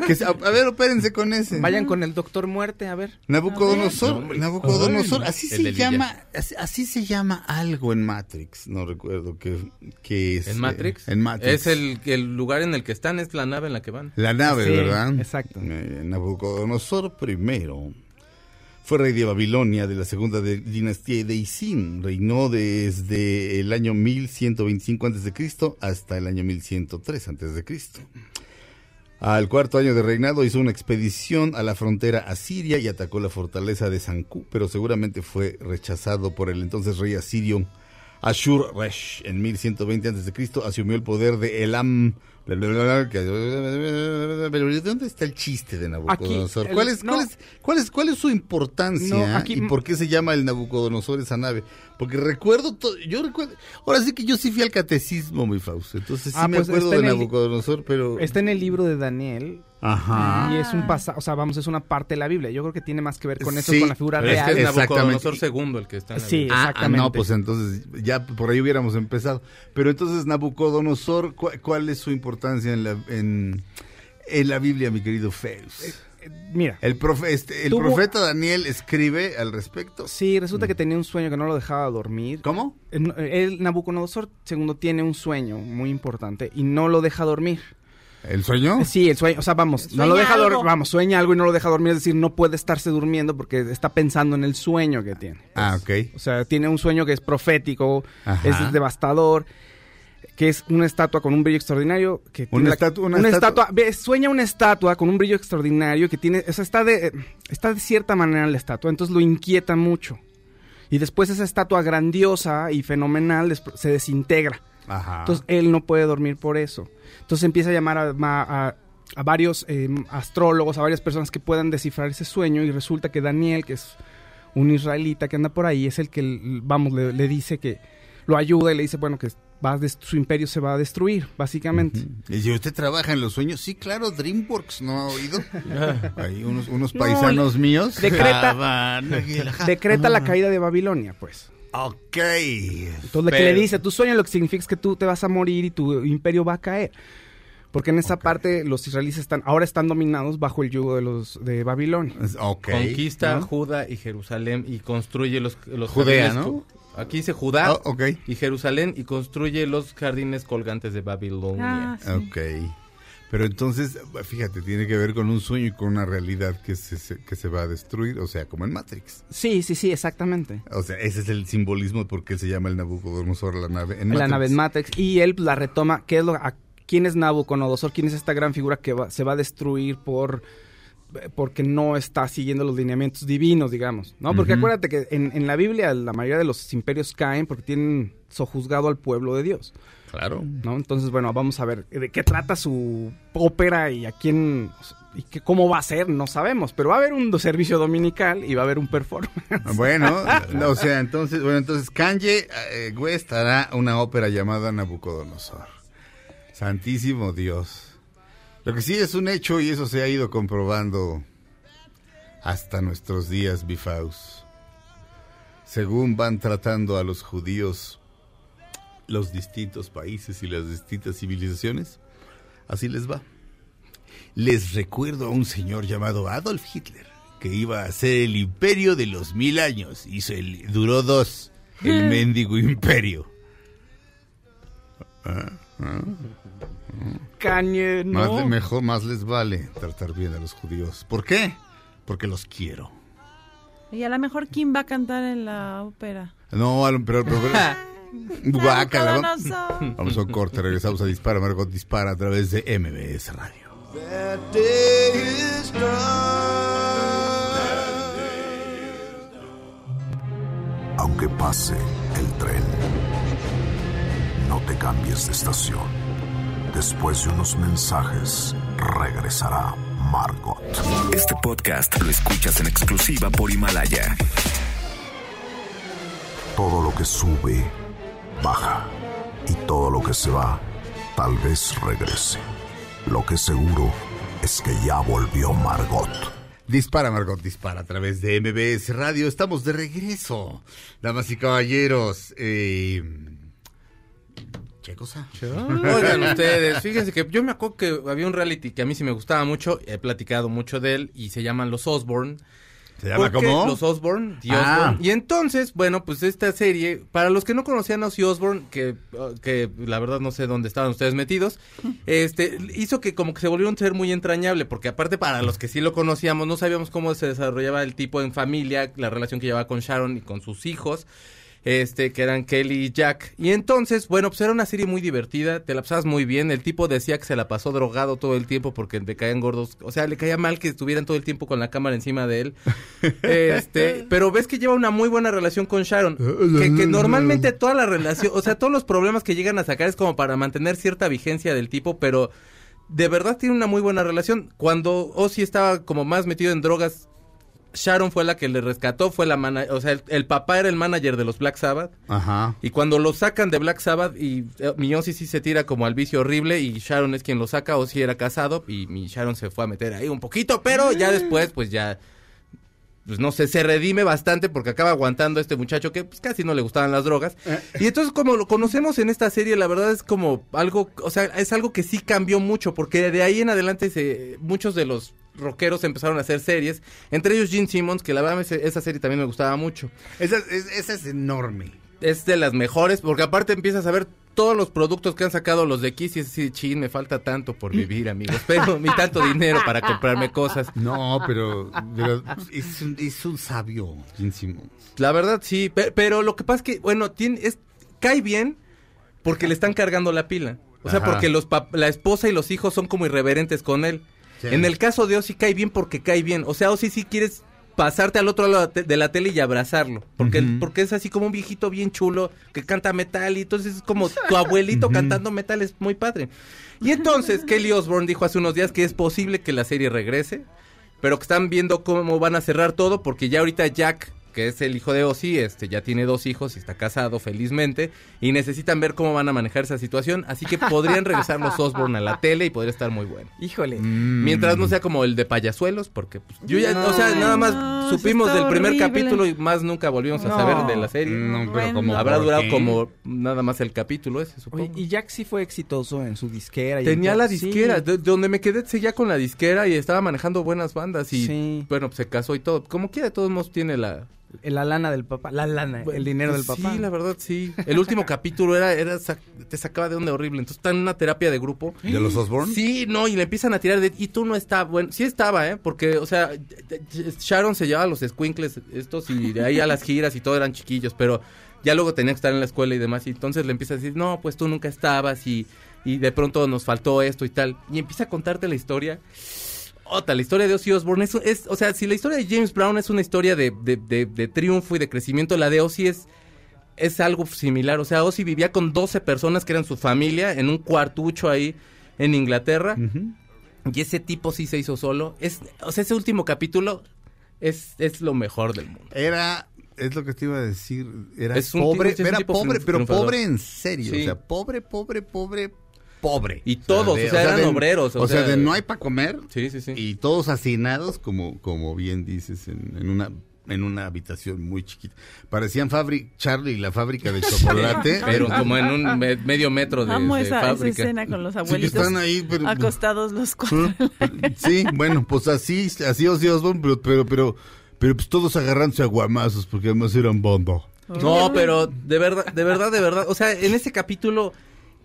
Que, se- a, a ver, opérense con ese. Vayan con el Doctor Muerte, a ver. Nabucodonosor. Nabucodonosor, Ay, así se llama, así, así se llama algo en Matrix, no recuerdo que, que es. ¿En eh, Matrix? en Matrix. Es el, el lugar en el que están, es la nave en la que van. La nave, Sí, ¿verdad? exacto. Eh, Nabucodonosor primero fue rey de Babilonia de la segunda de- dinastía de Isin. Reinó desde el año 1125 a.C. hasta el año 1103 a.C. Al cuarto año de reinado hizo una expedición a la frontera asiria y atacó la fortaleza de Sancú, pero seguramente fue rechazado por el entonces rey asirio Ashur Resh. En 1120 a.C. asumió el poder de Elam. Pero ¿de dónde está el chiste de Nabucodonosor? Aquí, ¿Cuál, es, no. cuál, es, cuál, es, cuál es su importancia No, aquí- y por qué se llama el Nabucodonosor esa nave? Porque recuerdo, to- yo recuerdo, ahora sí que yo sí fui al catecismo, mi Fausto, entonces sí Ah, me pues acuerdo de el- Nabucodonosor, pero... Está en el libro de Daniel Ajá. y es un pasaje, o sea, vamos, es una parte de la Biblia. Yo creo que tiene más que ver con eso, Sí, con la figura Pero es que real. es Exactamente. Nabucodonosor segundo el que está en la Sí. Biblia. Ah, ah, exactamente. no, pues entonces ya por ahí hubiéramos empezado. Pero entonces Nabucodonosor, ¿cu- ¿cuál, es su importancia en la, en, en la Biblia, mi querido Feus? Mira, El, profe- este, el Tuvo- profeta Daniel escribe al respecto. sí, resulta que tenía un sueño que no lo dejaba dormir. ¿Cómo? El, el Nabucodonosor segundo tiene un sueño muy importante y no lo deja dormir. ¿El sueño? Sí, el sueño, o sea, vamos, no Sueña lo deja dormir, algo. vamos, sueña algo y no lo deja dormir, es decir, no puede estarse durmiendo porque está pensando en el sueño que tiene. Ah, ok. O sea, tiene un sueño que es profético, Ajá. es devastador, que es una estatua con un brillo extraordinario. Que tiene la- estatua- una una estatua- sueña una estatua con un brillo extraordinario que tiene, o sea, está de, está de cierta manera la estatua, entonces lo inquieta mucho. Y después esa estatua grandiosa y fenomenal se desintegra. Ajá. Entonces él no puede dormir por eso. Entonces empieza a llamar a, ma- a- a varios eh, astrólogos, a varias personas que puedan descifrar ese sueño y resulta que Daniel, que es un israelita que anda por ahí, es el que, vamos, le, le dice que lo ayuda y le dice, bueno, que va su imperio se va a destruir, básicamente. ¿Y si usted trabaja en los sueños? Sí, claro, DreamWorks, ¿no ha oído? Hay unos, unos paisanos míos. decreta- Habana, Decreta la caída de Babilonia, pues. Ok. Entonces, que Pero- le dice, tu sueño lo que significa es que tú te vas a morir y tu imperio va a caer. Porque en esa parte los israelíes están, ahora están dominados bajo el yugo de los de Babilonia. Ok. Conquista ¿no? Judá y Jerusalén y construye los, los Judea, jardines ¿no? Aquí dice Judá Ah, ok. y Jerusalén y construye los jardines colgantes de Babilonia. Ah, sí. Ok. Pero entonces, fíjate, tiene que ver con un sueño y con una realidad que se, que se va a destruir, o sea, como en Matrix. Sí, sí, sí, exactamente. O sea, ese es el simbolismo de por qué se llama el Nabucodonosor la nave en la Matrix. nave en Matrix y él pues, la retoma qué es lo a quién es Nabucodonosor quién es esta gran figura que va- se va a destruir por porque no está siguiendo los lineamientos divinos digamos no porque acuérdate que en, en la Biblia la mayoría de los imperios caen porque tienen sojuzgado al pueblo de Dios Claro. no entonces bueno vamos a ver de qué trata su ópera y a quién y qué, cómo va a ser no sabemos pero va a haber un servicio dominical y va a haber un performance Bueno, no, o sea, entonces, bueno, entonces Kanye eh, West hará una ópera llamada Nabucodonosor. Santísimo Dios. Lo que sí es un hecho y eso se ha ido comprobando hasta nuestros días, Bifaus. Según van tratando a los judíos los distintos países y las distintas civilizaciones, así les va. Les recuerdo a un señor llamado Adolf Hitler, que iba a ser el imperio de los mil años. Hizo el, duró dos, el mendigo imperio. Ah, ah. Kanye Más, no de- mejor, más les vale tratar bien a los judíos. ¿Por qué? Porque los quiero. Y a lo mejor Kim va a cantar en la ópera. No, al- pero... pero, pero- Guácala. Vamos a un corte, regresamos a Dispara, Margot Dispara a través de MBS Radio. Aunque pase el tren, no te cambies de estación. Después de unos mensajes, regresará Margot. Este podcast lo escuchas en exclusiva por Himalaya. Todo lo que sube, baja. Y todo lo que se va, tal vez regrese. Lo que seguro es que ya volvió Margot. Dispara, Margot, dispara a través de MBS Radio. Estamos de regreso, damas y caballeros. Eh... ¿Qué cosa? Oigan ustedes, fíjense que yo me acuerdo que había un reality que a mí sí me gustaba mucho, he platicado mucho de él y se llaman Los Osborne. ¿Se llama cómo? Los Osborne, The Ah. Osborne. Y entonces, bueno, pues esta serie, para los que no conocían a Ozzy Osbourne, que, uh, que la verdad no sé dónde estaban ustedes metidos, este, hizo que como que se volviera un ser muy entrañable, porque aparte para los que sí lo conocíamos, no sabíamos cómo se desarrollaba el tipo en familia, la relación que llevaba con Sharon y con sus hijos este, que eran Kelly y Jack. Y entonces, bueno, pues era una serie muy divertida, te la pasabas muy bien. El tipo decía que se la pasó drogado todo el tiempo porque le caían gordos. O sea, le caía mal que estuvieran todo el tiempo con la cámara encima de él. Este, pero ves que lleva una muy buena relación con Sharon. Que, que normalmente toda la relación, o sea, todos los problemas que llegan a sacar es como para mantener cierta vigencia del tipo, pero de verdad tiene una muy buena relación. Cuando Ozzy estaba como más metido en drogas, Sharon fue la que le rescató, fue la mana o sea, el, el papá era el manager de los Black Sabbath. Ajá. Y cuando lo sacan de Black Sabbath y eh, mi Ozzy sí se tira como al vicio horrible y Sharon es quien lo saca, Ozzy era casado y mi Sharon se fue a meter ahí un poquito, pero ya después pues ya pues no sé, se redime bastante porque acaba aguantando a este muchacho que pues casi no le gustaban las drogas. Y entonces como lo conocemos en esta serie, la verdad es como algo, o sea, es algo que sí cambió mucho porque de ahí en adelante se, muchos de los rockeros empezaron a hacer series, entre ellos Gene Simmons, que la verdad esa serie también me gustaba mucho. Esa, es, esa es enorme. Es de las mejores, porque aparte empiezas a ver todos los productos que han sacado los de Kiss y es así, chin, me falta tanto por vivir, amigos, pero ni tanto dinero para comprarme cosas. No, pero, pero es, un, es un sabio, Gene Simmons. La verdad sí, pe- pero lo que pasa es que, bueno, tiene, es, cae bien porque le están cargando la pila. O sea, Ajá. porque los la esposa y los hijos son como irreverentes con él. Sí. En el caso de Ozzy cae bien porque cae bien. O sea, Ozzy sí quieres pasarte al otro lado de la tele y abrazarlo. Porque, porque es así como un viejito bien chulo que canta metal y entonces es como tu abuelito cantando metal, es muy padre. Y entonces Kelly Osbourne dijo hace unos días que es posible que la serie regrese, pero que están viendo cómo van a cerrar todo porque ya ahorita Jack que es el hijo de Ozzy, este ya tiene dos hijos y está casado felizmente y necesitan ver cómo van a manejar esa situación, así que podrían regresar los Osbourne a la tele y podría estar muy bueno. Híjole. Mientras no sea como el de payasuelos, porque pues, yo ya, o sea, nada más No, supimos del primer horrible. capítulo y más nunca volvimos a No. saber de la serie. No, pero como. Habrá ¿por durado qué? como nada más el capítulo ese, supongo. Oye, y Jack sí fue exitoso en su disquera. y Tenía la Sí. disquera, de, de donde me quedé seguía con la disquera y estaba manejando buenas bandas y Sí. bueno, pues se casó y todo. Como quiera, de todos modos tiene la la lana del papá, la lana, el dinero del Pues papá. Sí, la verdad, sí. El último capítulo era, era te sacaba de onda horrible. Entonces está en una terapia de grupo. ¿De los Osborne? Sí, no, y le empiezan a tirar de... Y tú no estás, bueno, sí estaba, ¿eh? Porque, o sea, Sharon se llevaba a los squinkles estos y de ahí a las giras y todo eran chiquillos, pero ya luego tenía que estar en la escuela y demás. Y entonces le empieza a decir, no, pues tú nunca estabas y, y de pronto nos faltó esto y tal. Y empieza a contarte la historia. Otra, la historia de Ozzy Osbourne es, es- o sea, si la historia de James Brown es una historia de, de- de- de triunfo y de crecimiento, la de Ozzy es, es algo similar. O sea, Ozzy vivía con 12 personas que eran su familia en un cuartucho ahí en Inglaterra. Y ese tipo sí se hizo solo. Es, o sea, ese último capítulo es, es lo mejor del mundo. Era, es lo que te iba a decir, era Es pobre, tipo- era pobre, pero triunfador. pobre en serio, Sí. o sea, pobre, pobre, pobre, pobre. Y todos, o sea, eran de- obreros, o O, sea, sea, de no hay para comer Sí, sí, sí. y todos hacinados, como, como bien dices, en, en una en una habitación muy chiquita. Parecían fabri Charlie y la fábrica de chocolate. Pero como en un me- medio metro de, Amo de esa, esa fábrica. escena con los Sí, abuelitos están ahí, pero- acostados los cuatro. Sí, bueno, pues así, así Ozzy Osbourne, pero, pero, pero, pero pues todos agarrándose a guamazos porque además eran bondo. No, pero de verdad, de verdad, de verdad. O sea, en ese capítulo,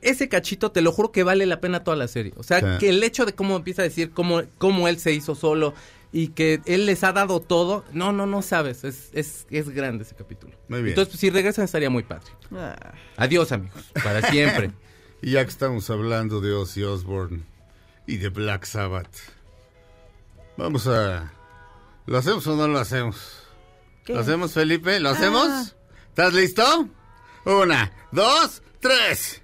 ese cachito, te lo juro que vale la pena toda la serie. O sea, Sí. que el hecho de cómo empieza a decir cómo, cómo él se hizo solo y que él les ha dado todo, no, no, no sabes. Es, es, es grande ese capítulo. Muy bien. Entonces, pues, si regresan estaría muy padre. Ah. Adiós, amigos. Para siempre. Y ya que estamos hablando de Ozzy Osbourne y de Black Sabbath, vamos a... ¿Lo hacemos o no lo hacemos? ¿Qué? ¿Lo hacemos, Felipe? ¿Lo Ah. hacemos? ¿Estás listo? Una, dos, tres.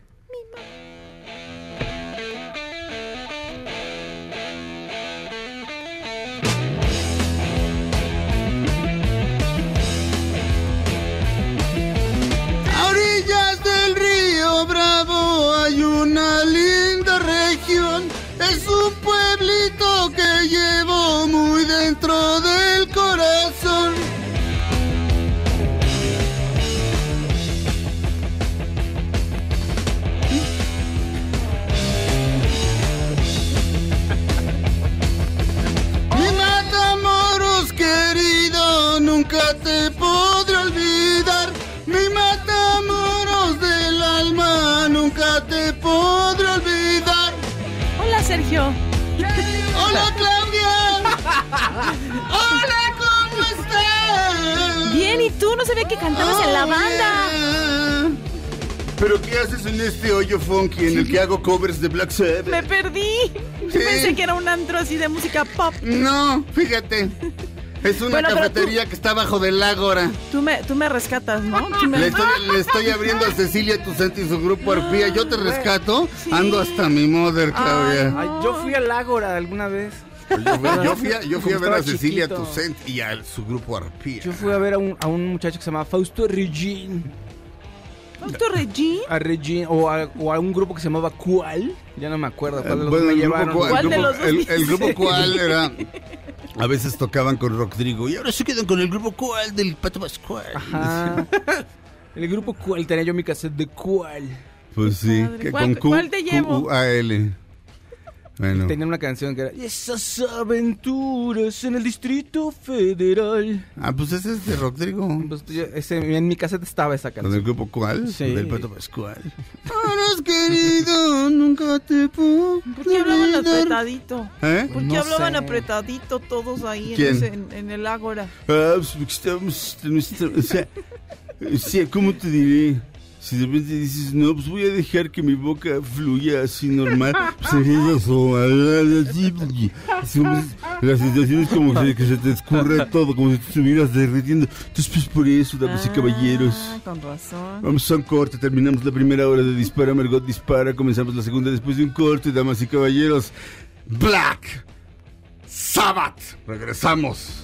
Hola, Claudia. Hola, ¿cómo estás? Bien, ¿y tú? No sabía que cantabas en la banda. ¿Pero qué haces en este hoyo funky en el que hago covers de Black Sabbath? Me perdí. Sí. pensé que era un antro así de música pop. No, fíjate. Es una Bueno, cafetería que está bajo del ágora. Tú me, tú me rescatas, ¿no? Tú me- Le estoy, le estoy abriendo a Cecilia Tucenti y su grupo Arpía. Yo te rescato. Sí. Ando hasta mi mother, Claudia. Ay, yo fui al Ágora alguna vez. Yo fui, yo fui a, yo fui a ver a Cecilia chiquito. Tucent y a su grupo Arpía. Yo fui a ver a un, a un muchacho que se llama Fausto Regine. ¿Fausto Regine? A Regine, o a, o a un grupo que se llamaba ¿Cuál? Ya no me acuerdo cuál de los Bueno, me el llevaron. grupo, Cual- ¿Cuál el de los dos el- el grupo cual era. A veces tocaban con Rodrigo y ahora se quedan con el grupo cual del Pato Pascual. Ajá. El grupo ¿Cuál? Tenía yo mi cassette de ¿Cuál? Pues sí, que ¿Cuál- con Q, cuál te llevo? Q, A, L. Bueno, Tenía una canción que era Esas aventuras en el Distrito Federal. ah, pues ese es de Rodrigo. Pues, yo- ese- en mi cassette estaba esa ¿Con el canción. grupo cual? Sí. Del Pato Pascual. Eres querido, nunca te puedo. ¿Por qué hablaban apretadito? ¿Eh? ¿Por qué No hablaban sé. apretadito todos ahí en, ese- en- en el ágora? Ah, pues porque nuestra- o sea, o sea, ¿cómo te diré? Si de repente dices, no, pues voy a dejar que mi boca fluya así normal, pues es eso, así, porque somos- la sensación es como que, que se te escurre todo, como si te estuvieras derritiendo. Entonces, pues por eso, damas y caballeros. Ah, con razón. Vamos a un corte, terminamos la primera hora de Dispara, Margot Dispara, comenzamos la segunda después de un corte, damas y caballeros. Black Sabbath. Regresamos.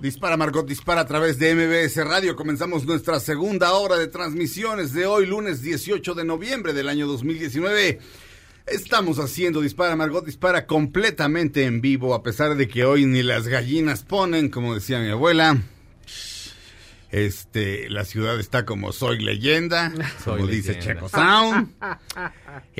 Dispara Margot, dispara a través de MBS Radio. Comenzamos nuestra segunda hora de transmisiones de hoy, lunes 18 de noviembre del año 2019. Estamos haciendo Dispara Margot, dispara completamente en vivo, a pesar de que hoy ni las gallinas ponen, como decía mi abuela. Este, la ciudad está como soy leyenda, Soy como dice. Checo Sound.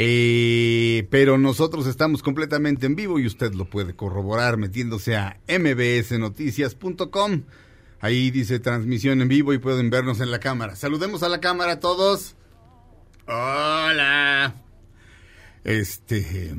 Eh, pero nosotros estamos completamente en vivo y usted lo puede corroborar metiéndose a mbsnoticias.com. Ahí dice transmisión en vivo y pueden vernos en la cámara. Saludemos a la cámara todos. Hola. Este,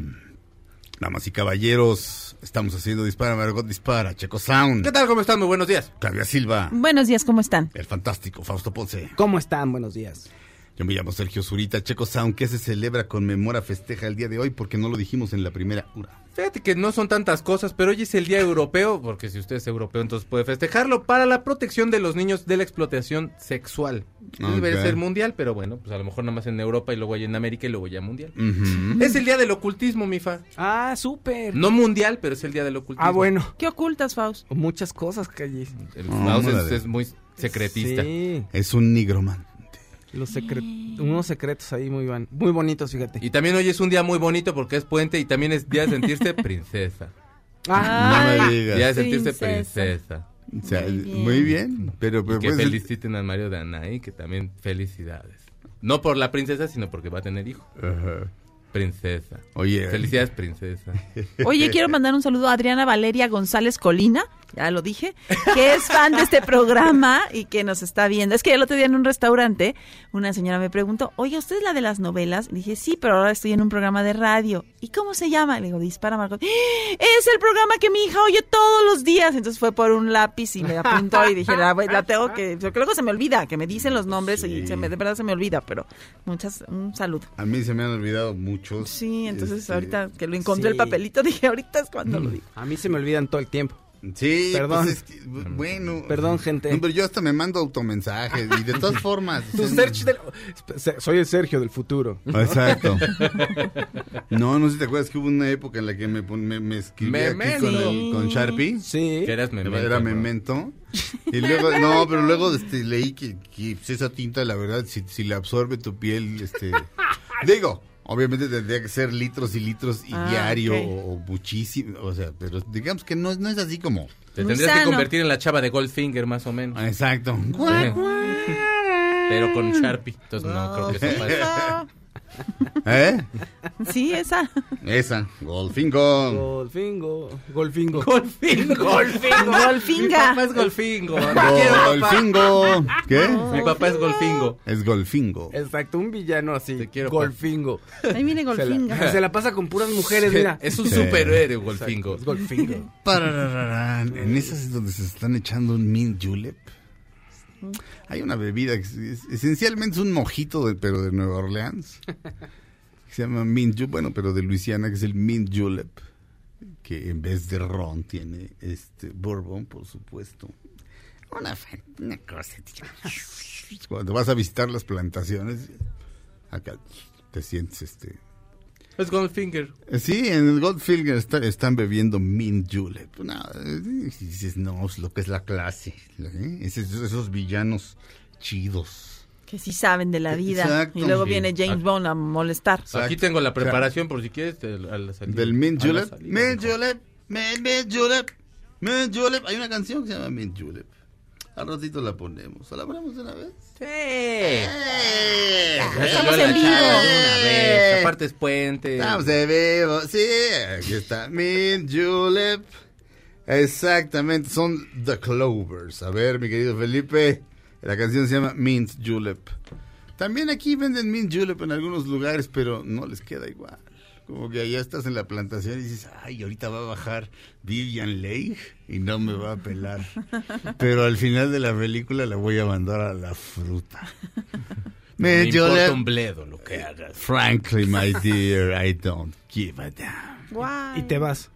damas y caballeros, estamos haciendo Dispara Margot Dispara, Checo Sound. ¿Qué tal? ¿Cómo están? Muy buenos días. Claudia Silva, Buenos días, ¿cómo están? el fantástico Fausto Ponce. ¿Cómo están? Buenos días. Yo me llamo Sergio Zurita, Checo Sound, que se celebra, conmemora, festeja el día de hoy porque no lo dijimos en la primera hora. Fíjate que no son tantas cosas, pero hoy es el Día Europeo, porque si usted es europeo entonces puede festejarlo, para la protección de los niños de la explotación sexual. Debe Ok. ser mundial, pero bueno, pues a lo mejor nada más en Europa y luego allá en América y luego ya mundial. Es el Día del Ocultismo, Mifa. Ah, súper. No mundial, pero es el Día del Ocultismo. Ah, bueno. ¿Qué ocultas, Faust? Muchas cosas que allí. El Faust es muy secretista. Sí, Es un nigromante. Los secre- unos secretos ahí muy, van, muy bonitos, fíjate. Y también hoy es un día muy bonito porque es puente y también es día de sentirse princesa. Ah, no me digas. Día de sentirse Princesa. princesa. O sea, Muy bien. muy bien, pero, Y que pues, feliciten al Mario de Anaí, que también felicidades. No por la princesa, sino porque va a tener hijo. Princesa. Oye, Felicidades, princesa. Oye, quiero mandar un saludo a Adriana Valeria González Colina, ya lo dije, que es fan de este programa y que nos está viendo. Es que el otro día en un restaurante una señora me preguntó, oye, ¿usted es la de las novelas? Le dije, sí, pero ahora estoy en un programa de radio. ¿Y cómo se llama? Le digo, Dispara Margot. "¡Ah! Es el programa que mi hija oye todos los días. Entonces fue por un lápiz y me apuntó y dije, la, la tengo que... Porque luego se me olvida, que me dicen los nombres y se me, de verdad se me olvida, pero muchas, un saludo. a mí se me han olvidado muchos. Sí, entonces este, ahorita que lo encontré el papelito, dije, ahorita es cuando lo digo. a mí se me olvidan todo el tiempo. Sí, Perdón. pues es que, bueno. Perdón, gente. No, pero yo hasta me mando automensajes y de todas formas. Tu o sea, Sergio del- Se- Soy el Sergio del futuro. Exacto. No, no sé si te acuerdas que hubo una época en la que me, me, me escribí aquí con, el- con Sharpie. Sí. Que eras memento. Era bro. memento. Y luego, no, pero luego este, leí que, que, esa tinta, la verdad, si, si le absorbe tu piel, este. digo, obviamente tendría que ser litros y litros y Ah, diario o, o muchísimo. O sea, pero digamos que no, no es así como. Te Muy tendrías que convertir en la chava de Goldfinger, más o menos. Exacto. Pero con Sharpie. Entonces no creo que eso pase. ¿Eh? Sí, esa. Esa, Golfingo. Golfingo. Golfingo. Golfingo. Golfingo. Mi Golfinga. papá es Golfingo. Golfingo. ¿Qué? Mi papá es Golfingo. Es Golfingo. Exacto, un villano así. Te quiero, Golfingo. Ahí viene Se la, Golfinga. se la pasa con puras mujeres, mira. Es un Sí. superhéroe, Golfingo. Es Golfingo. Pararararán. En esas es donde se están echando un mint julep. Hay una bebida que es- es- esencialmente es un mojito, de- pero de Nueva Orleans. que se llama mint julep, bueno, pero de Luisiana, que es el mint julep. Que en vez de ron tiene este bourbon, por supuesto. Una, una cosa. Cuando vas a visitar las plantaciones, acá te sientes este Es Goldfinger. Sí, en el Goldfinger está- están bebiendo mint julep. No, eh, y dices, no, es lo que es la clase. ¿eh? Esos, esos villanos chidos. Que sí saben de la vida. Exacto. y luego Sí. viene James Bond a molestar. Aquí tengo la preparación por si quieres de- a la salida. Del mint julep. Mint julep, mint julep, mint julep. Hay una canción que se llama mint julep. Al ratito la ponemos. ¿La ponemos de una vez? Sí. ¡Eh! Ya Estamos salió la en vivo. una vez. Aparte es puente. Estamos de vivo. Sí, aquí está. Mint julep. Exactamente, son The Clovers. A ver, mi querido Felipe, la canción se llama Mint Julep. También aquí venden Mint Julep en algunos lugares, pero no les queda igual. Como que allá estás en la plantación y dices, ay, ahorita va a bajar Vivian Leigh y no me va a pelar. Pero al final de la película la voy a mandar a la fruta. Me Mint importa Julep. un bledo lo que hagas. Frankly, my dear, I don't give a damn. Y te vas.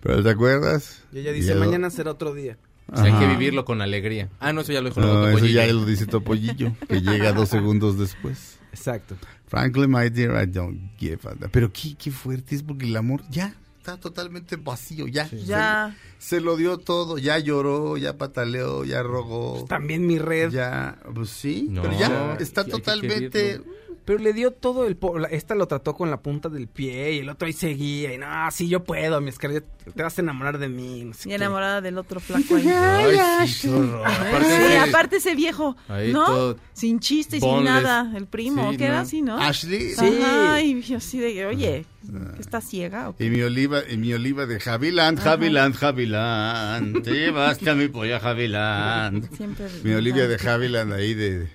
¿Pero te acuerdas? Y ella dice, mañana será otro día. O sea, hay que vivirlo con alegría. Ah, no, eso ya lo dijo No, eso ya lo dice Topollillo, que llega dos segundos después. Exacto. Frankly, my dear, I don't give a damn. Pero qué, qué fuerte es porque el amor ya, está totalmente vacío, ya. Ya. Se, se lo dio todo, ya lloró, ya pataleó, ya rogó. También mi red. Ya, pues sí, No, pero ya está totalmente... Pero le dio todo el... po- la- Esta lo trató con la punta del pie y el otro ahí seguía. Y no, sí, yo puedo, mi Scarlett, te vas a enamorar de mí. No sé Y qué. enamorada del otro flaco ahí. Ay, sí, qué horror. Aparte Sí, ese- aparte ese viejo, Ahí ¿no? todo Sin chiste y sin nada, el primo, Sí, era así, ¿no? Ashley. Sí. Ay, yo así de, oye, ¿que ¿está ciega? o qué? Y mi oliva, y mi oliva de Javiland, Javiland, Javiland. Te basta mi polla Javiland. Siempre Mi Olivia de Javiland ahí de...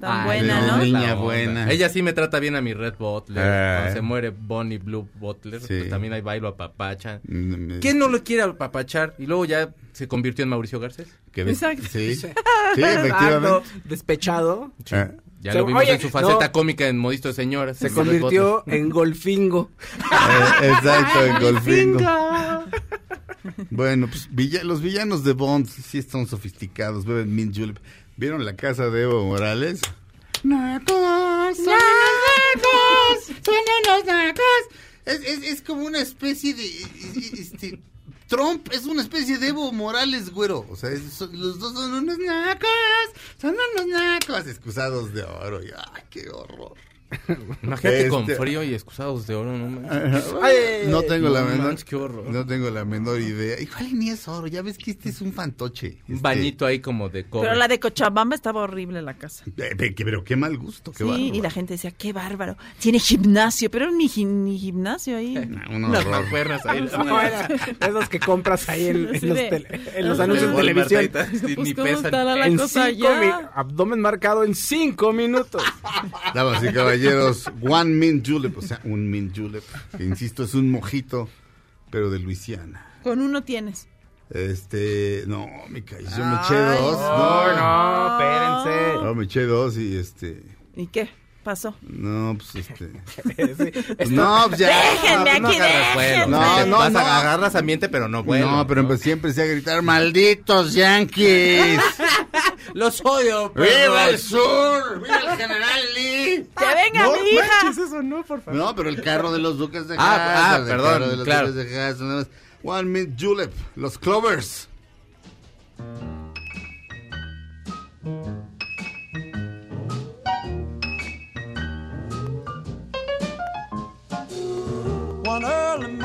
tan Ay, buena, ¿no? niña buena. Ella sí me trata bien a mi Red Butler. Eh. Cuando se muere Bonnie Blue Butler, Sí. pues también ahí bailo a papacha. Mm, ¿Quién no lo quiere apapachar? Y luego ya se convirtió en Mauricio Garcés. Exacto. Sí, efectivamente. despechado. Ah, Ya Se- lo vimos oye, en su faceta no. cómica en Modisto de Señoras. Se convirtió en golfingo. eh, exacto, en Golfingo. Bueno, pues villa- los villanos de Bond sí están sofisticados, beben mint julep. ¿Vieron la casa de Evo Morales? ¡Nacos! ¡Son unos nacos! ¡Son unos nacos! Es, es, es como una especie de... Este, Trump es una especie de Evo Morales, güero. O sea, los dos son unos nacos. Son unos nacos. Excusados de oro. ¡Ay, qué horror! Imagínate con Este- frío y excusados de oro, no. Ay, no tengo la no menor manches, qué horror. no tengo la menor idea igual ni es oro ya ves que este es un fantoche Un Este, bañito ahí como de cobre. Pero la de Cochabamba estaba horrible la casa. eh, pero qué mal gusto qué Sí, bárbaro. y la gente decía, qué bárbaro. Tiene gimnasio, pero ni, ni gimnasio ahí. un Unas horror. mancuernas ahí. No, era esos que compras ahí en, en los, tele- en los anuncios de televisión. ni Pues, ¿cómo pesan. En cosa cinco mi- abdomen marcado en cinco minutos. damas y caballeros one mint julep o sea un mint julep que insisto es un mojito pero de Luisiana Con uno tienes. este no me caí yo me eché dos No, no espérense. no me eché dos y este ¿Y qué pasó? no pues este Sí, pues, no pues ya Déjenme No aquí, déjenme. No, no, vas no. a agarras ambiente, pero no vuelo. no pero pues siempre se a gritar malditos yankees Los odio, ¡Viva el sur! ¡Viva el general Lee! ¡Que venga No mi hija! manches, eso no, por favor. No, pero el carro de los duques de Ah, Hazard. ah, el perdón, carro de los claro. duques de más. One Mint Julep, los Clovers. One early morning,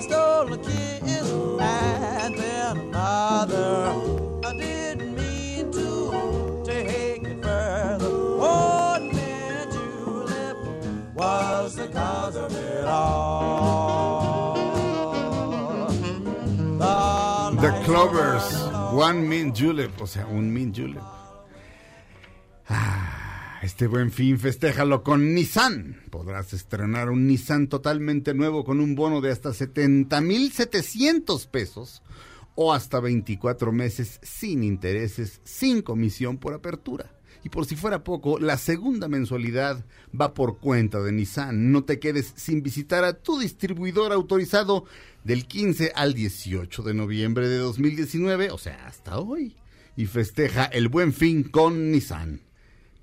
Stole a kiss and then. I didn't mean to take it further. Mint julep was the cause of it all. The, The Clovers, One Mint Julep, o sea, un Mint Julep. Ah, este buen fin, festéjalo con Nissan. Podrás estrenar un Nissan totalmente nuevo con un bono de hasta 70,700 pesos o hasta 24 meses sin intereses, sin comisión por apertura. Y por si fuera poco, la segunda mensualidad va por cuenta de Nissan. No te quedes sin visitar a tu distribuidor autorizado del 15 al 18 de noviembre de 2019, o sea, hasta hoy. Y festeja el buen fin con Nissan.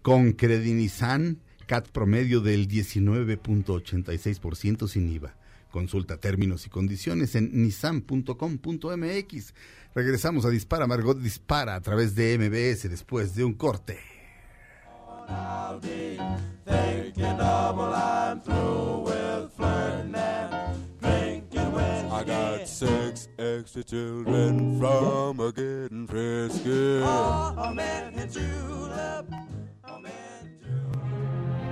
Con Credinizan, CAT promedio del 19.86% sin IVA. Consulta términos y condiciones en nissan.com.mx. Regresamos a Dispara, Margot Dispara a través de MBS después de un corte. Six extra children from a getting frisky. a man and julep,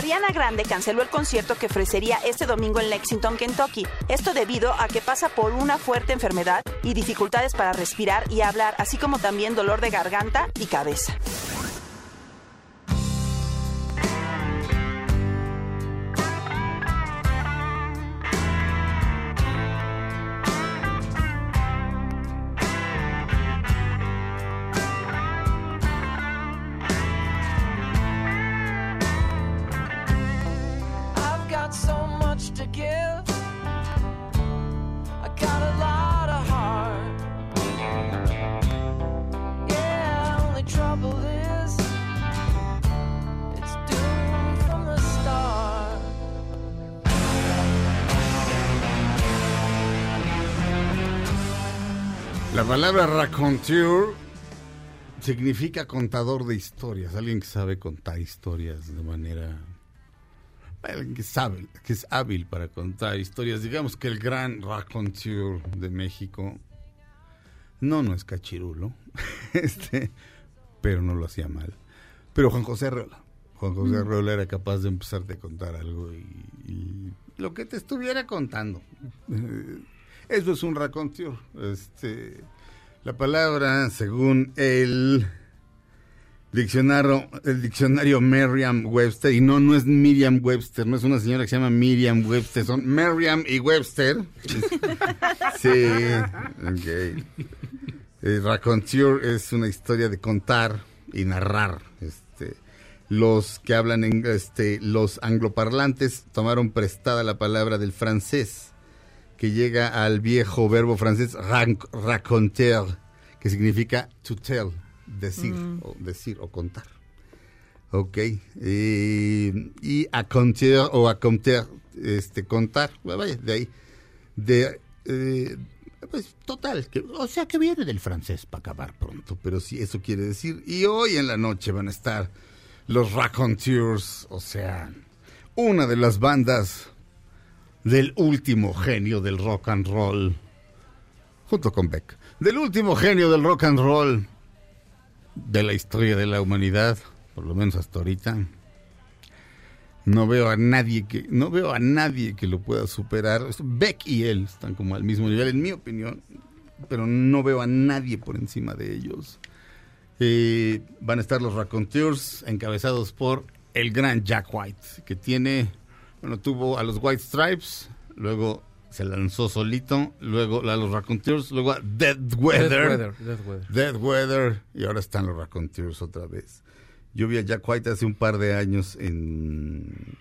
Ariana Grande canceló el concierto que ofrecería este domingo en Lexington, Kentucky. Esto debido a que pasa por una fuerte enfermedad y dificultades para respirar y hablar, así como también dolor de garganta y cabeza. Palabra raconteur significa contador de historias, alguien que sabe contar historias de manera alguien que sabe, que es hábil para contar historias. Digamos que el gran raconteur de México no no es cachirulo, este, pero no lo hacía mal. Pero Juan José Arreola, Juan José Mm. Arreola era capaz de empezarte a contar algo y, y lo que te estuviera contando. Eh, Eso es un raconteur. Este, la palabra, según el diccionario, el diccionario Merriam-Webster, y no, no es Miriam Webster, no es una señora que se llama Miriam Webster, son Merriam y Webster. sí, ok. El raconteur es una historia de contar y narrar. Este, los que hablan en este, los angloparlantes tomaron prestada la palabra del francés, que llega al viejo verbo francés ran- raconter, que significa to tell, decir, Mm. o decir o contar. Ok. eh, y a conter o a conter, este, contar, vaya, de ahí. De, eh, pues total, que, o sea que viene del francés para acabar pronto, pero sí, eso quiere decir. Y hoy en la noche van a estar los Raconteurs, o sea, una de las bandas del último genio del rock and roll, junto con Beck, del último genio del rock and roll de la historia de la humanidad, por lo menos hasta ahorita. No veo a nadie que no veo a nadie que lo pueda superar. Beck y él están como al mismo nivel, en mi opinión, pero no veo a nadie por encima de ellos. Eh, van a estar los Raconteurs encabezados por el gran Jack White, que tiene, bueno, tuvo a los White Stripes, luego se lanzó solito, luego a los Raconteurs, luego a Dead Weather, Dead Weather, Dead Weather. Dead Weather, y ahora están los Raconteurs otra vez. Yo vi a Jack White hace un par de años en,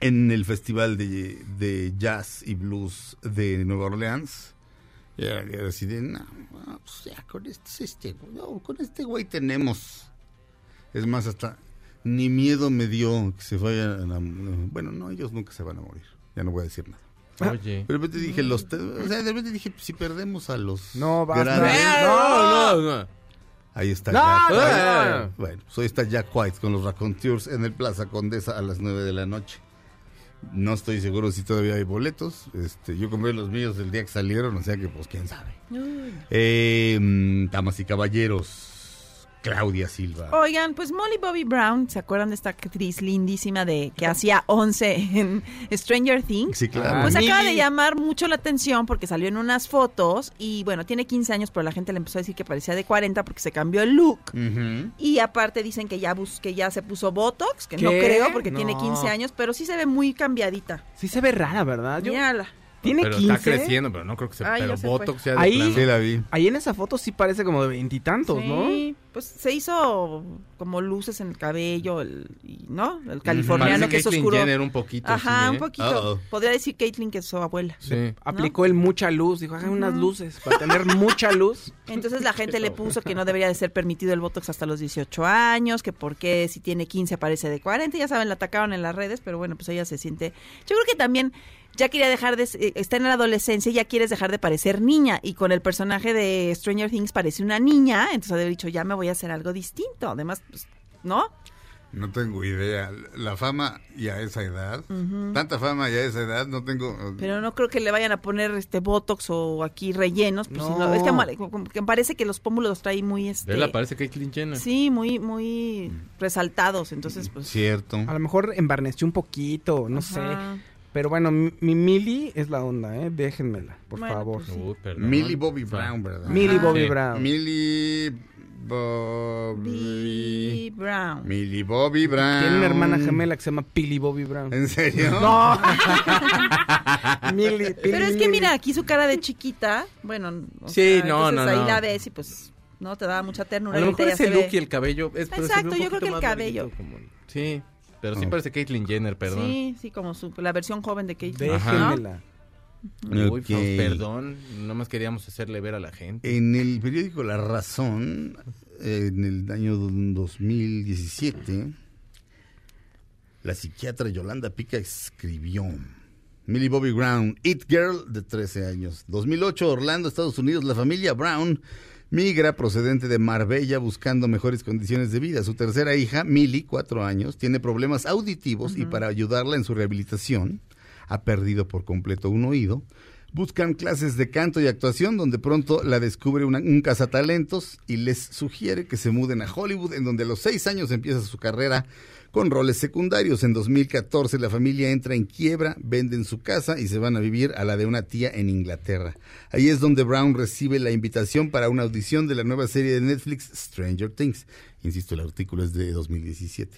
en el festival de, de jazz y blues de Nueva Orleans. Y era era así de, no, no, pues ya, con este, este, no, con este güey tenemos. Es más, hasta ni miedo me dio que se vayan a... Bueno, no, ellos nunca se van a morir. Ya no voy a decir nada. Oye. De repente dije, los te- o sea, de repente dije, si perdemos a los No, grandes- No, no, no. Ahí está No, Jack no, White. no, no. Bueno, pues hoy está Jack White con los Raconteurs en el Plaza Condesa a las 9 de la noche. No estoy seguro si todavía hay boletos. Este, yo compré los míos el día que salieron, o sea que pues quién sabe. Eh, mm, damas y caballeros, Claudia Silva. Oigan, pues Molly Bobby Brown, ¿se acuerdan de esta actriz lindísima de que hacía 11 en Stranger Things? Sí, claro. Pues Ah, acaba de llamar mucho la atención porque salió en unas fotos y bueno, tiene 15 años, pero la gente le empezó a decir que parecía de 40 porque se cambió el look. Y aparte dicen que ya bus que ya se puso Botox, que no creo porque No. tiene 15 años, pero sí se ve muy cambiadita. Sí se ve rara, ¿verdad? Yo- Mírala. Tiene pero 15. está creciendo, pero no creo que se... Ay, pero Botox ya de Ahí, plano. Sí, la vi. ahí en esa foto sí parece como de veintitantos, ¿no? Sí, pues se hizo como luces en el cabello, el, y- ¿no? El californiano Parece que es Caitlyn oscuro. Jenner un poquito, Ajá, sí, un ¿eh? poquito. Podría decir Caitlyn que es su abuela. Sí. Aplicó el mucha luz, dijo, hagan unas luces para tener mucha luz. Entonces la gente le puso que no debería de ser permitido el Botox hasta los 18 años, que porque si tiene 15 parece de 40, ya saben, la atacaron en las redes, pero bueno, pues ella se siente... Yo creo que también ya quería dejar de... eh, Está en la adolescencia y ya quieres dejar de parecer niña, y con el personaje de Stranger Things parece una niña, entonces ha de haber dicho, ya me voy a hacer algo distinto, además, pues, ¿no? No tengo idea. La fama y a esa edad, tanta fama y a esa edad, no tengo... Pero no creo que le vayan a poner este botox o aquí rellenos, pues, No. sino- es que, como que parece que los pómulos los trae muy este Vela, parece Caitlyn Jenner. Sí, muy muy resaltados, entonces pues Cierto. A lo mejor embarneció un poquito, no sé. Pero bueno, mi, mi Millie es la onda, ¿eh? Déjenmela, por Bueno, favor. pues sí. Uy, perdón. Millie Bobby Brown, ¿verdad? Millie Ajá. Bobby Sí. Brown. Millie Bobby... Brown. Millie Bobby Brown. Tiene una hermana gemela que se llama Pilly Bobby Brown. ¿En serio? No. Millie, Pilly, Pero es que mira, aquí su cara de chiquita, bueno, o Sí, sea, no, no, ahí no. la ves y pues no te da mucha ternura. A lo mejor es el se look ve- y el cabello. es- Exacto, yo creo que el cabello. como- Sí, pero sí Oh. parece Caitlyn Jenner, perdón. Sí, sí, como su, la versión joven de Kate. Déjenmela. Uy, Ok. Faust, perdón, nomás queríamos hacerle ver a la gente. En el periódico La Razón, en el año 2017, la psiquiatra Yolanda Pica escribió Millie Bobby Brown, It Girl de 13 años. 2008, Orlando, Estados Unidos, la familia Brown migra procedente de Marbella buscando mejores condiciones de vida. Su tercera hija, Millie, cuatro años, tiene problemas auditivos y para ayudarla en su rehabilitación, ha perdido por completo un oído. Buscan clases de canto y actuación donde pronto la descubre una- un cazatalentos y les sugiere que se muden a Hollywood en donde a los seis años empieza su carrera con roles secundarios. En 2014 la familia entra en quiebra, venden su casa y se van a vivir a la de una tía en Inglaterra. Ahí es donde Brown recibe la invitación para una audición de la nueva serie de Netflix Stranger Things. Insisto, el artículo es de 2017.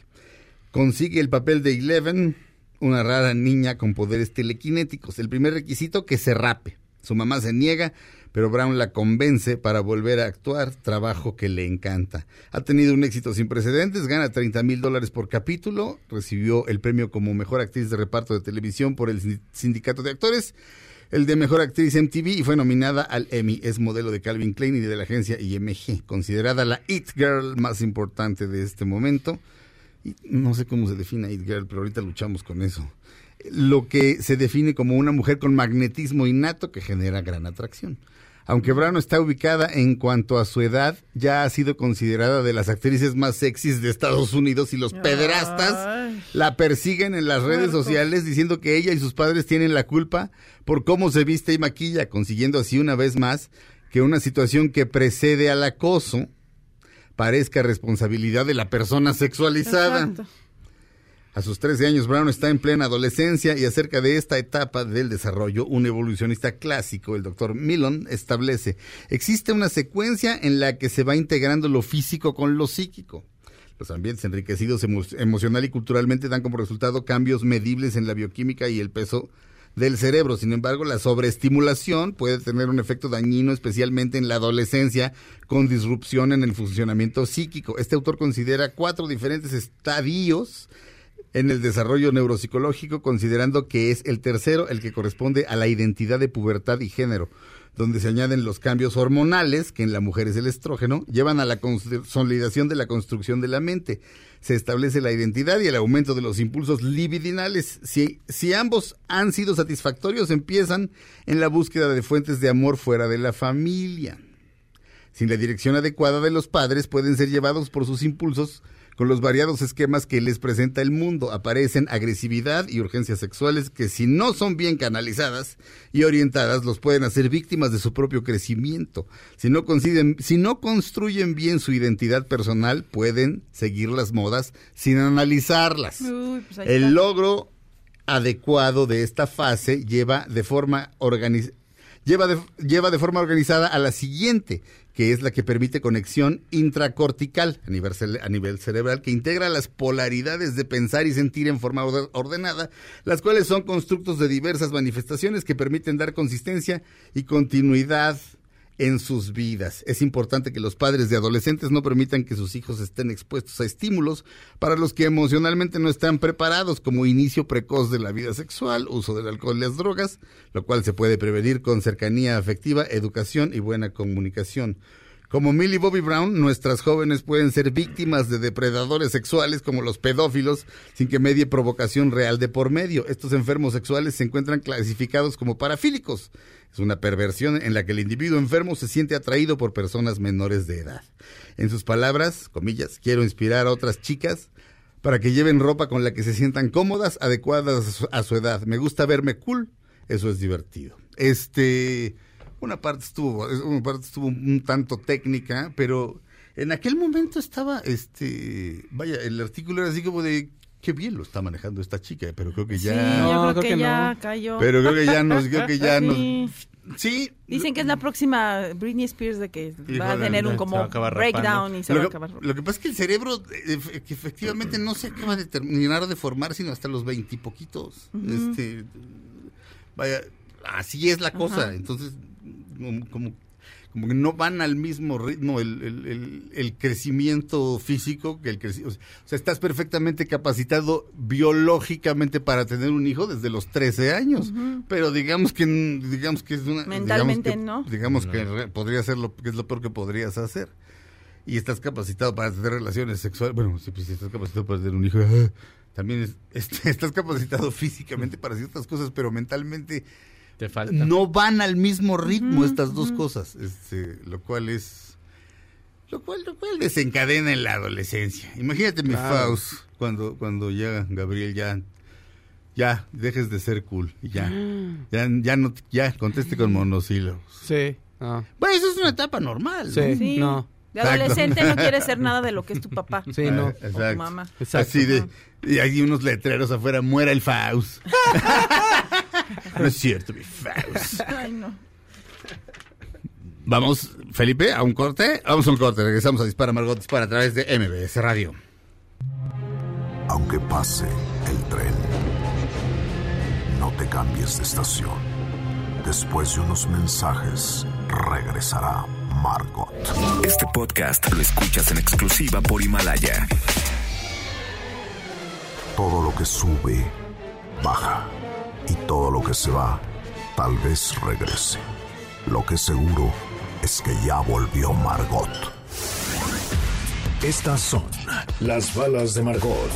Consigue el papel de Eleven, una rara niña con poderes telequinéticos. El primer requisito, que se rape. Su mamá se niega, pero Brown la convence para volver a actuar, trabajo que le encanta. Ha tenido un éxito sin precedentes, gana 30 mil dólares por capítulo, recibió el premio como mejor actriz de reparto de televisión por el Sin- Sindicato de Actores, el de mejor actriz MTV y fue nominada al Emmy. Es modelo de Calvin Klein y de la agencia IMG, considerada la It Girl más importante de este momento. Y no sé cómo se define It Girl, pero ahorita luchamos con eso. Lo que se define como una mujer con magnetismo innato que genera gran atracción. Aunque Brown está ubicada en cuanto a su edad, ya ha sido considerada de las actrices más sexys de Estados Unidos y los pederastas la persiguen en las redes sociales diciendo que ella y sus padres tienen la culpa por cómo se viste y maquilla, consiguiendo así una vez más que una situación que precede al acoso parezca responsabilidad de la persona sexualizada. Exacto. A sus 13 años, Brown está en plena adolescencia y acerca de esta etapa del desarrollo, un evolucionista clásico, el doctor Milon, establece, existe una secuencia en la que se va integrando lo físico con lo psíquico. Los ambientes enriquecidos emo- emocional y culturalmente dan como resultado cambios medibles en la bioquímica y el peso del cerebro. Sin embargo, la sobreestimulación puede tener un efecto dañino, especialmente en la adolescencia, con disrupción en el funcionamiento psíquico. Este autor considera cuatro diferentes estadios en el desarrollo neuropsicológico, considerando que es el tercero el que corresponde a la identidad de pubertad y género, donde se añaden los cambios hormonales, que en la mujer es el estrógeno, llevan a la consolidación de la construcción de la mente. Se establece la identidad y el aumento de los impulsos libidinales. Si, si ambos han sido satisfactorios, empiezan en la búsqueda de fuentes de amor fuera de la familia. Sin la dirección adecuada de los padres, pueden ser llevados por sus impulsos con los variados esquemas que les presenta el mundo. Aparecen agresividad y urgencias sexuales que si no son bien canalizadas y orientadas, los pueden hacer víctimas de su propio crecimiento. Si no, si no construyen bien su identidad personal, pueden seguir las modas sin analizarlas. Uy, pues El logro adecuado de esta fase lleva de forma organiz- lleva de, lleva de forma organizada a la siguiente, que es la que permite conexión intracortical a nivel, cerebral, que integra las polaridades de pensar y sentir en forma orde- ordenada, las cuales son constructos de diversas manifestaciones que permiten dar consistencia y continuidad en sus vidas. Es importante que los padres de adolescentes no permitan que sus hijos estén expuestos a estímulos para los que emocionalmente no están preparados, como inicio precoz de la vida sexual, uso del alcohol y las drogas, lo cual se puede prevenir con cercanía afectiva, educación y buena comunicación. Como Millie Bobby Brown, nuestras jóvenes pueden ser víctimas de depredadores sexuales como los pedófilos sin que medie provocación real de por medio. Estos enfermos sexuales se encuentran clasificados como parafílicos. Es una perversión en la que el individuo enfermo se siente atraído por personas menores de edad. En sus palabras, comillas, quiero inspirar a otras chicas para que lleven ropa con la que se sientan cómodas, adecuadas a su- edad. Me gusta verme cool, eso es divertido. Este, una parte estuvo, una parte estuvo un tanto técnica, pero en aquel momento estaba, este, vaya, el artículo era así como de qué bien lo está manejando esta chica, pero creo que ya, Sí, yo No, creo, creo que, que ya no. cayó. pero creo que ya nos, creo que ya nos, Sí. sí. Dicen que es la próxima Britney Spears de que va a tener un como breakdown y se lo, va a acabar. lo que pasa es que el cerebro eh, efectivamente no se acaba de terminar de formar sino hasta los veintipoquitos. Ujú. Este, vaya, así es la cosa. Entonces, como, como, como que no van al mismo ritmo el, el- el- el crecimiento físico que el crecimiento. O sea, estás perfectamente capacitado biológicamente para tener un hijo desde los 13 años. Pero digamos que digamos que es una Mentalmente, digamos que- ¿no? digamos que podría ser lo que es lo peor que podrías hacer y estás capacitado para tener relaciones sexuales bueno si, pues, si estás capacitado para tener un hijo también es- estás capacitado físicamente para ciertas cosas pero mentalmente Te falta. no van al mismo ritmo estas dos cosas este lo cual es lo cual lo cual desencadena en la adolescencia imagínate mi. Faust cuando cuando ya Gabriel ya ya dejes de ser cool ya ya ya no ya conteste con monosílabos Sí. Ah. bueno eso es una etapa normal ¿no? Sí. Sí. No. De Exacto. adolescente no quiere ser nada de lo que es tu papá. Sí, no. O tu mamá. Exacto. Así de. Y hay unos letreros afuera, muera el Faust. no es cierto, mi Faust. Ay, no. Vamos, Felipe, a un corte. Vamos a un corte. Regresamos a Dispara Margot Dispara a través de MBS Radio. Aunque pase el tren, no te cambies de estación. Después de unos mensajes, regresará Margot. Este podcast lo escuchas en exclusiva por Himalaya. Todo lo que sube, baja. Y todo lo que se va, tal vez regrese. Lo que seguro es que ya volvió Margot. Estas son las balas de Margot.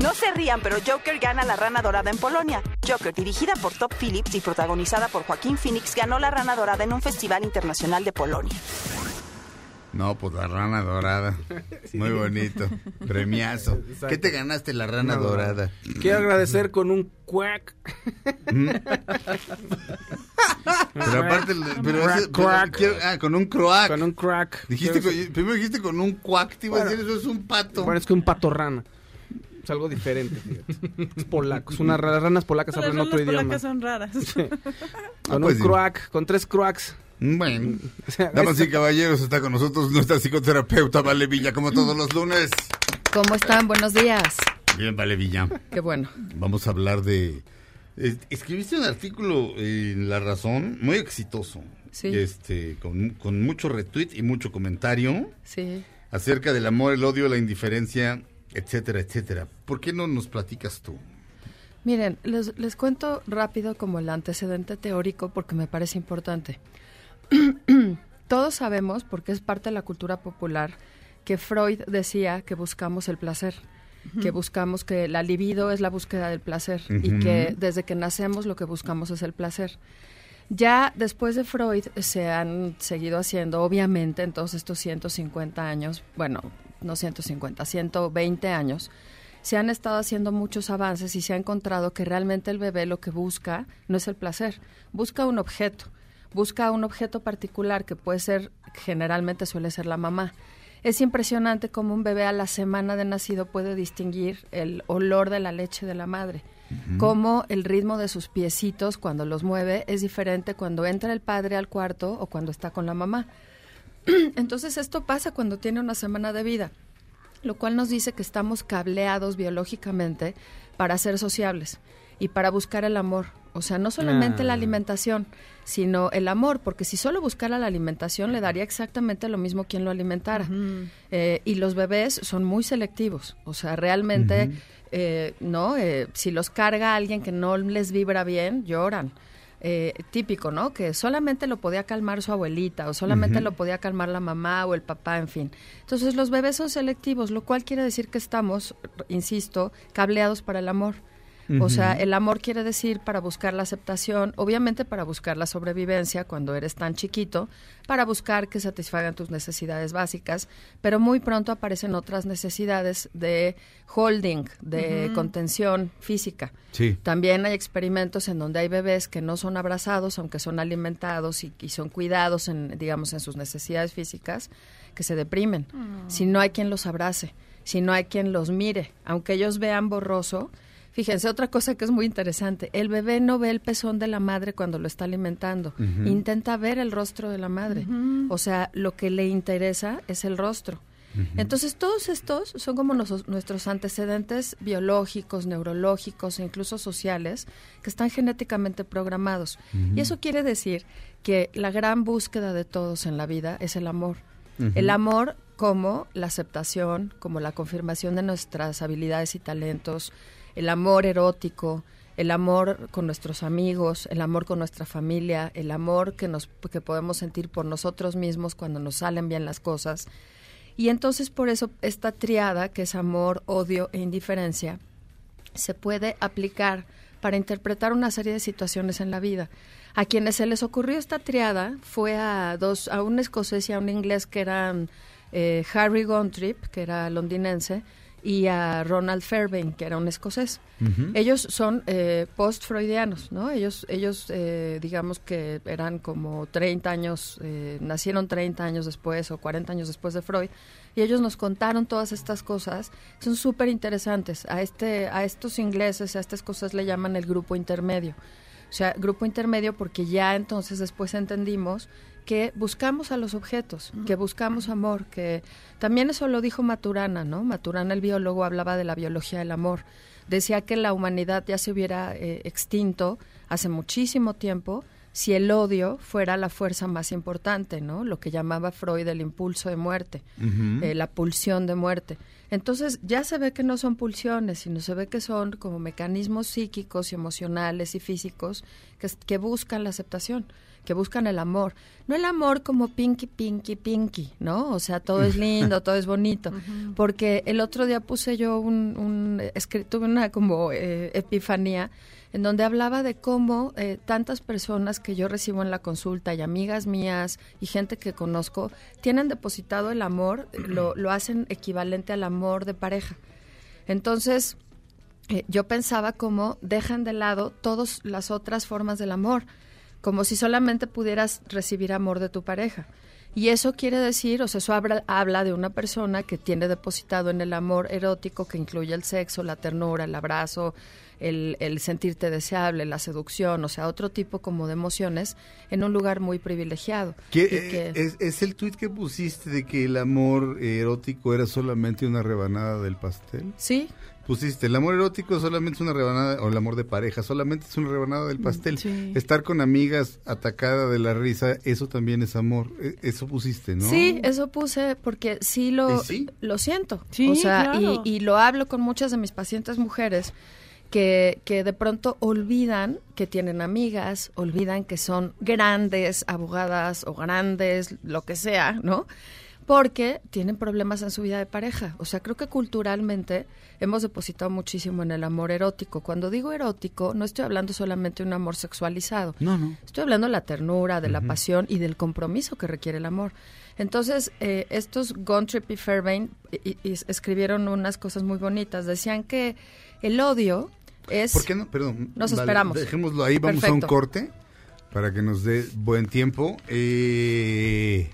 No se rían, pero Joker gana la Rana Dorada en Polonia. Joker, dirigida por Top Phillips y protagonizada por Joaquín Phoenix, ganó la Rana Dorada en un festival internacional de Polonia. No, pues la rana dorada. Muy bonito. Premiazo. Exacto. ¿Qué te ganaste la rana dorada? Quiero agradecer con un cuac. Pero aparte, pero Crack, ese- pero crack. quiero- ah, con un croac. Con un crack. Dijiste, con- primero dijiste con un cuac, te iba a Bueno. decir, eso es un pato. Bueno, es que un pato rana. Es algo diferente, fíjate. Es polaco. Es una, las ranas polacas Las hablan otro ranas idioma. polacas son raras. Con pues un sí. croac, con tres croacs. Bueno, O sea, damas y caballeros, está con nosotros nuestra psicoterapeuta Vale Villa, como todos los lunes. ¿Cómo están? Buenos días. Bien, Vale Villa. Qué bueno. Vamos a hablar de... escribiste un artículo en La Razón muy exitoso. Sí. Este, con, con mucho retweet y mucho comentario Sí. acerca del amor, el odio, la indiferencia, etcétera, etcétera. ¿Por qué no nos platicas tú? Miren, les, les cuento rápido como el antecedente teórico porque me parece importante. Todos sabemos, porque es parte de la cultura popular, que Freud decía que buscamos el placer, que buscamos que la libido es la búsqueda del placer y que desde que nacemos lo que buscamos es el placer. Ya después de Freud se han seguido haciendo, obviamente, en todos estos 150 años, bueno, no 150, 120 años, se han estado haciendo muchos avances y se ha encontrado que realmente el bebé lo que busca no es el placer, busca un objeto, busca un objeto particular que puede ser, generalmente suele ser la mamá. Es impresionante cómo un bebé a la semana de nacido puede distinguir el olor de la leche de la madre cómo el ritmo de sus piecitos cuando los mueve es diferente cuando entra el padre al cuarto o cuando está con la mamá. Entonces esto pasa cuando tiene una semana de vida, lo cual nos dice que estamos cableados biológicamente para ser sociables y para buscar el amor. O sea, no solamente la Ah. alimentación, sino el amor, porque si solo buscara la alimentación le daría exactamente lo mismo quien lo alimentara. Eh, y los bebés son muy selectivos, o sea, realmente, eh, ¿no? Eh, si los carga alguien que no les vibra bien, lloran. Eh, típico, ¿no? Que solamente lo podía calmar su abuelita o solamente lo podía calmar la mamá o el papá, en fin. Entonces los bebés son selectivos, lo cual quiere decir que estamos, insisto, cableados para el amor. O sea, el amor quiere decir para buscar la aceptación, obviamente para buscar la sobrevivencia cuando eres tan chiquito, para buscar que satisfagan tus necesidades básicas, pero muy pronto aparecen otras necesidades de holding, de contención física. Sí. También hay experimentos en donde hay bebés que no son abrazados, aunque son alimentados y, y son cuidados en, digamos, en sus necesidades físicas, que se deprimen. Mm. Si no hay quien los abrace, si no hay quien los mire, aunque ellos vean borroso. Fíjense, otra cosa que es muy interesante, el bebé no ve el pezón de la madre cuando lo está alimentando, intenta ver el rostro de la madre. O sea, lo que le interesa es el rostro. Entonces, todos estos son como nos- nuestros antecedentes biológicos, neurológicos e incluso sociales que están genéticamente programados. Y eso quiere decir que la gran búsqueda de todos en la vida es el amor. El amor como la aceptación, como la confirmación de nuestras habilidades y talentos, el amor erótico, el amor con nuestros amigos, el amor con nuestra familia, el amor que nos que podemos sentir por nosotros mismos cuando nos salen bien las cosas. Y entonces por eso esta triada, que es amor, odio e indiferencia, se puede aplicar para interpretar una serie de situaciones en la vida. A quienes se les ocurrió esta triada fue a dos, a un escocés y a un inglés que eran eh, Harry Gontrip, que era londinense, y a Ronald Fairbairn, que era un escocés. Ujú. Ellos son eh, post-freudianos, ¿no? Ellos, ellos eh, digamos que eran como 30 años, eh, nacieron 30 años después o 40 años después de Freud, y ellos nos contaron todas estas cosas, son súper interesantes. A, este, a estos ingleses, a estas cosas le llaman el grupo intermedio. O sea, grupo intermedio porque ya entonces después entendimos que buscamos a los objetos, que buscamos amor, que también eso lo dijo Maturana, ¿no? Maturana, el biólogo, hablaba de la biología del amor. Decía que la humanidad ya se hubiera eh, extinto hace muchísimo tiempo si el odio fuera la fuerza más importante, ¿no? Lo que llamaba Freud el impulso de muerte, eh, la pulsión de muerte. Entonces ya se ve que no son pulsiones, sino se ve que son como mecanismos psíquicos y emocionales y físicos que buscan la aceptación, que buscan el amor. No el amor como pinky, pinky, pinky, ¿no? O sea, todo es lindo, todo es bonito. Porque el otro día puse yo un, un escri- tuve una como eh, epifanía en donde hablaba de cómo eh, tantas personas que yo recibo en la consulta y amigas mías y gente que conozco tienen depositado el amor, lo, lo hacen equivalente al amor de pareja. Entonces, eh, yo pensaba cómo dejan de lado todas las otras formas del amor, como si solamente pudieras recibir amor de tu pareja. Y eso quiere decir, o sea, eso habla, habla de una persona que tiene depositado en el amor erótico que incluye el sexo, la ternura, el abrazo, el, el sentirte deseable, la seducción, o sea, otro tipo como de emociones en un lugar muy privilegiado. ¿Qué, Y eh, que- es, es el tuit que pusiste de que el amor erótico era solamente una rebanada del pastel? Sí. Pusiste, el amor erótico solamente es una rebanada, o el amor de pareja, solamente es una rebanada del pastel. Sí. Estar con amigas atacada de la risa, eso también es amor. E- Eso pusiste, ¿no? Sí, eso puse porque sí lo, lo siento. Sí, o sea, claro. y, y lo hablo con muchas de mis pacientes mujeres que, que de pronto olvidan que tienen amigas, olvidan que son grandes abogadas o grandes, lo que sea, ¿no? Porque tienen problemas en su vida de pareja. O sea, creo que culturalmente hemos depositado muchísimo en el amor erótico. Cuando digo erótico, no estoy hablando solamente de un amor sexualizado. No, no. Estoy hablando de la ternura, de la pasión y del compromiso que requiere el amor. Entonces, eh, estos Gontrip y Fairbairn y- y escribieron unas cosas muy bonitas. Decían que el odio es... ¿Por qué no? Perdón. Nos Vale, esperamos. Dejémoslo ahí, vamos a un corte para que nos dé buen tiempo. Eh,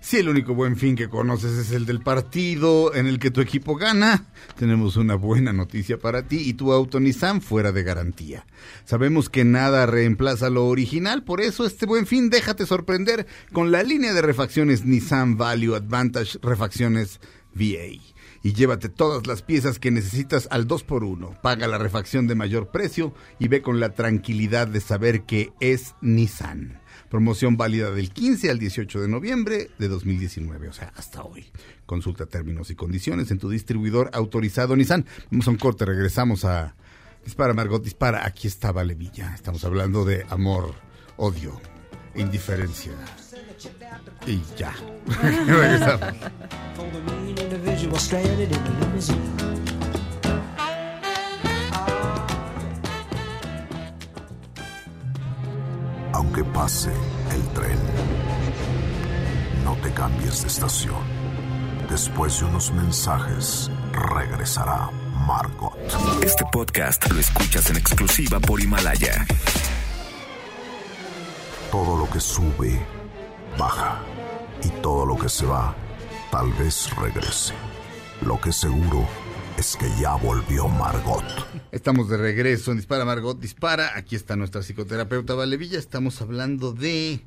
si el único buen fin que conoces es el del partido en el que tu equipo gana, tenemos una buena noticia para ti y tu auto Nissan fuera de garantía. Sabemos que nada reemplaza lo original, por eso este buen fin déjate sorprender con la línea de refacciones Nissan Value Advantage Refacciones VA y llévate todas las piezas que necesitas al 2x1. Paga la refacción de mayor precio y ve con la tranquilidad de saber que es Nissan. Promoción válida del 15 al 18 de noviembre de 2019, o sea, hasta hoy. Consulta términos y condiciones en tu distribuidor autorizado Nissan. Vamos a un corte, regresamos a Dispara Margot, dispara. Aquí está Valevilla. Estamos hablando de amor, odio, indiferencia. Y ya. Aunque pase el tren, no te cambies de estación. Después de unos mensajes, regresará Margot. Este podcast lo escuchas en exclusiva por Himalaya. Todo lo que sube, baja y todo lo que se va, tal vez regrese. Lo que seguro es que ya volvió Margot. Estamos de regreso en Dispara Margot Dispara. Aquí está nuestra psicoterapeuta Valevilla. Estamos hablando de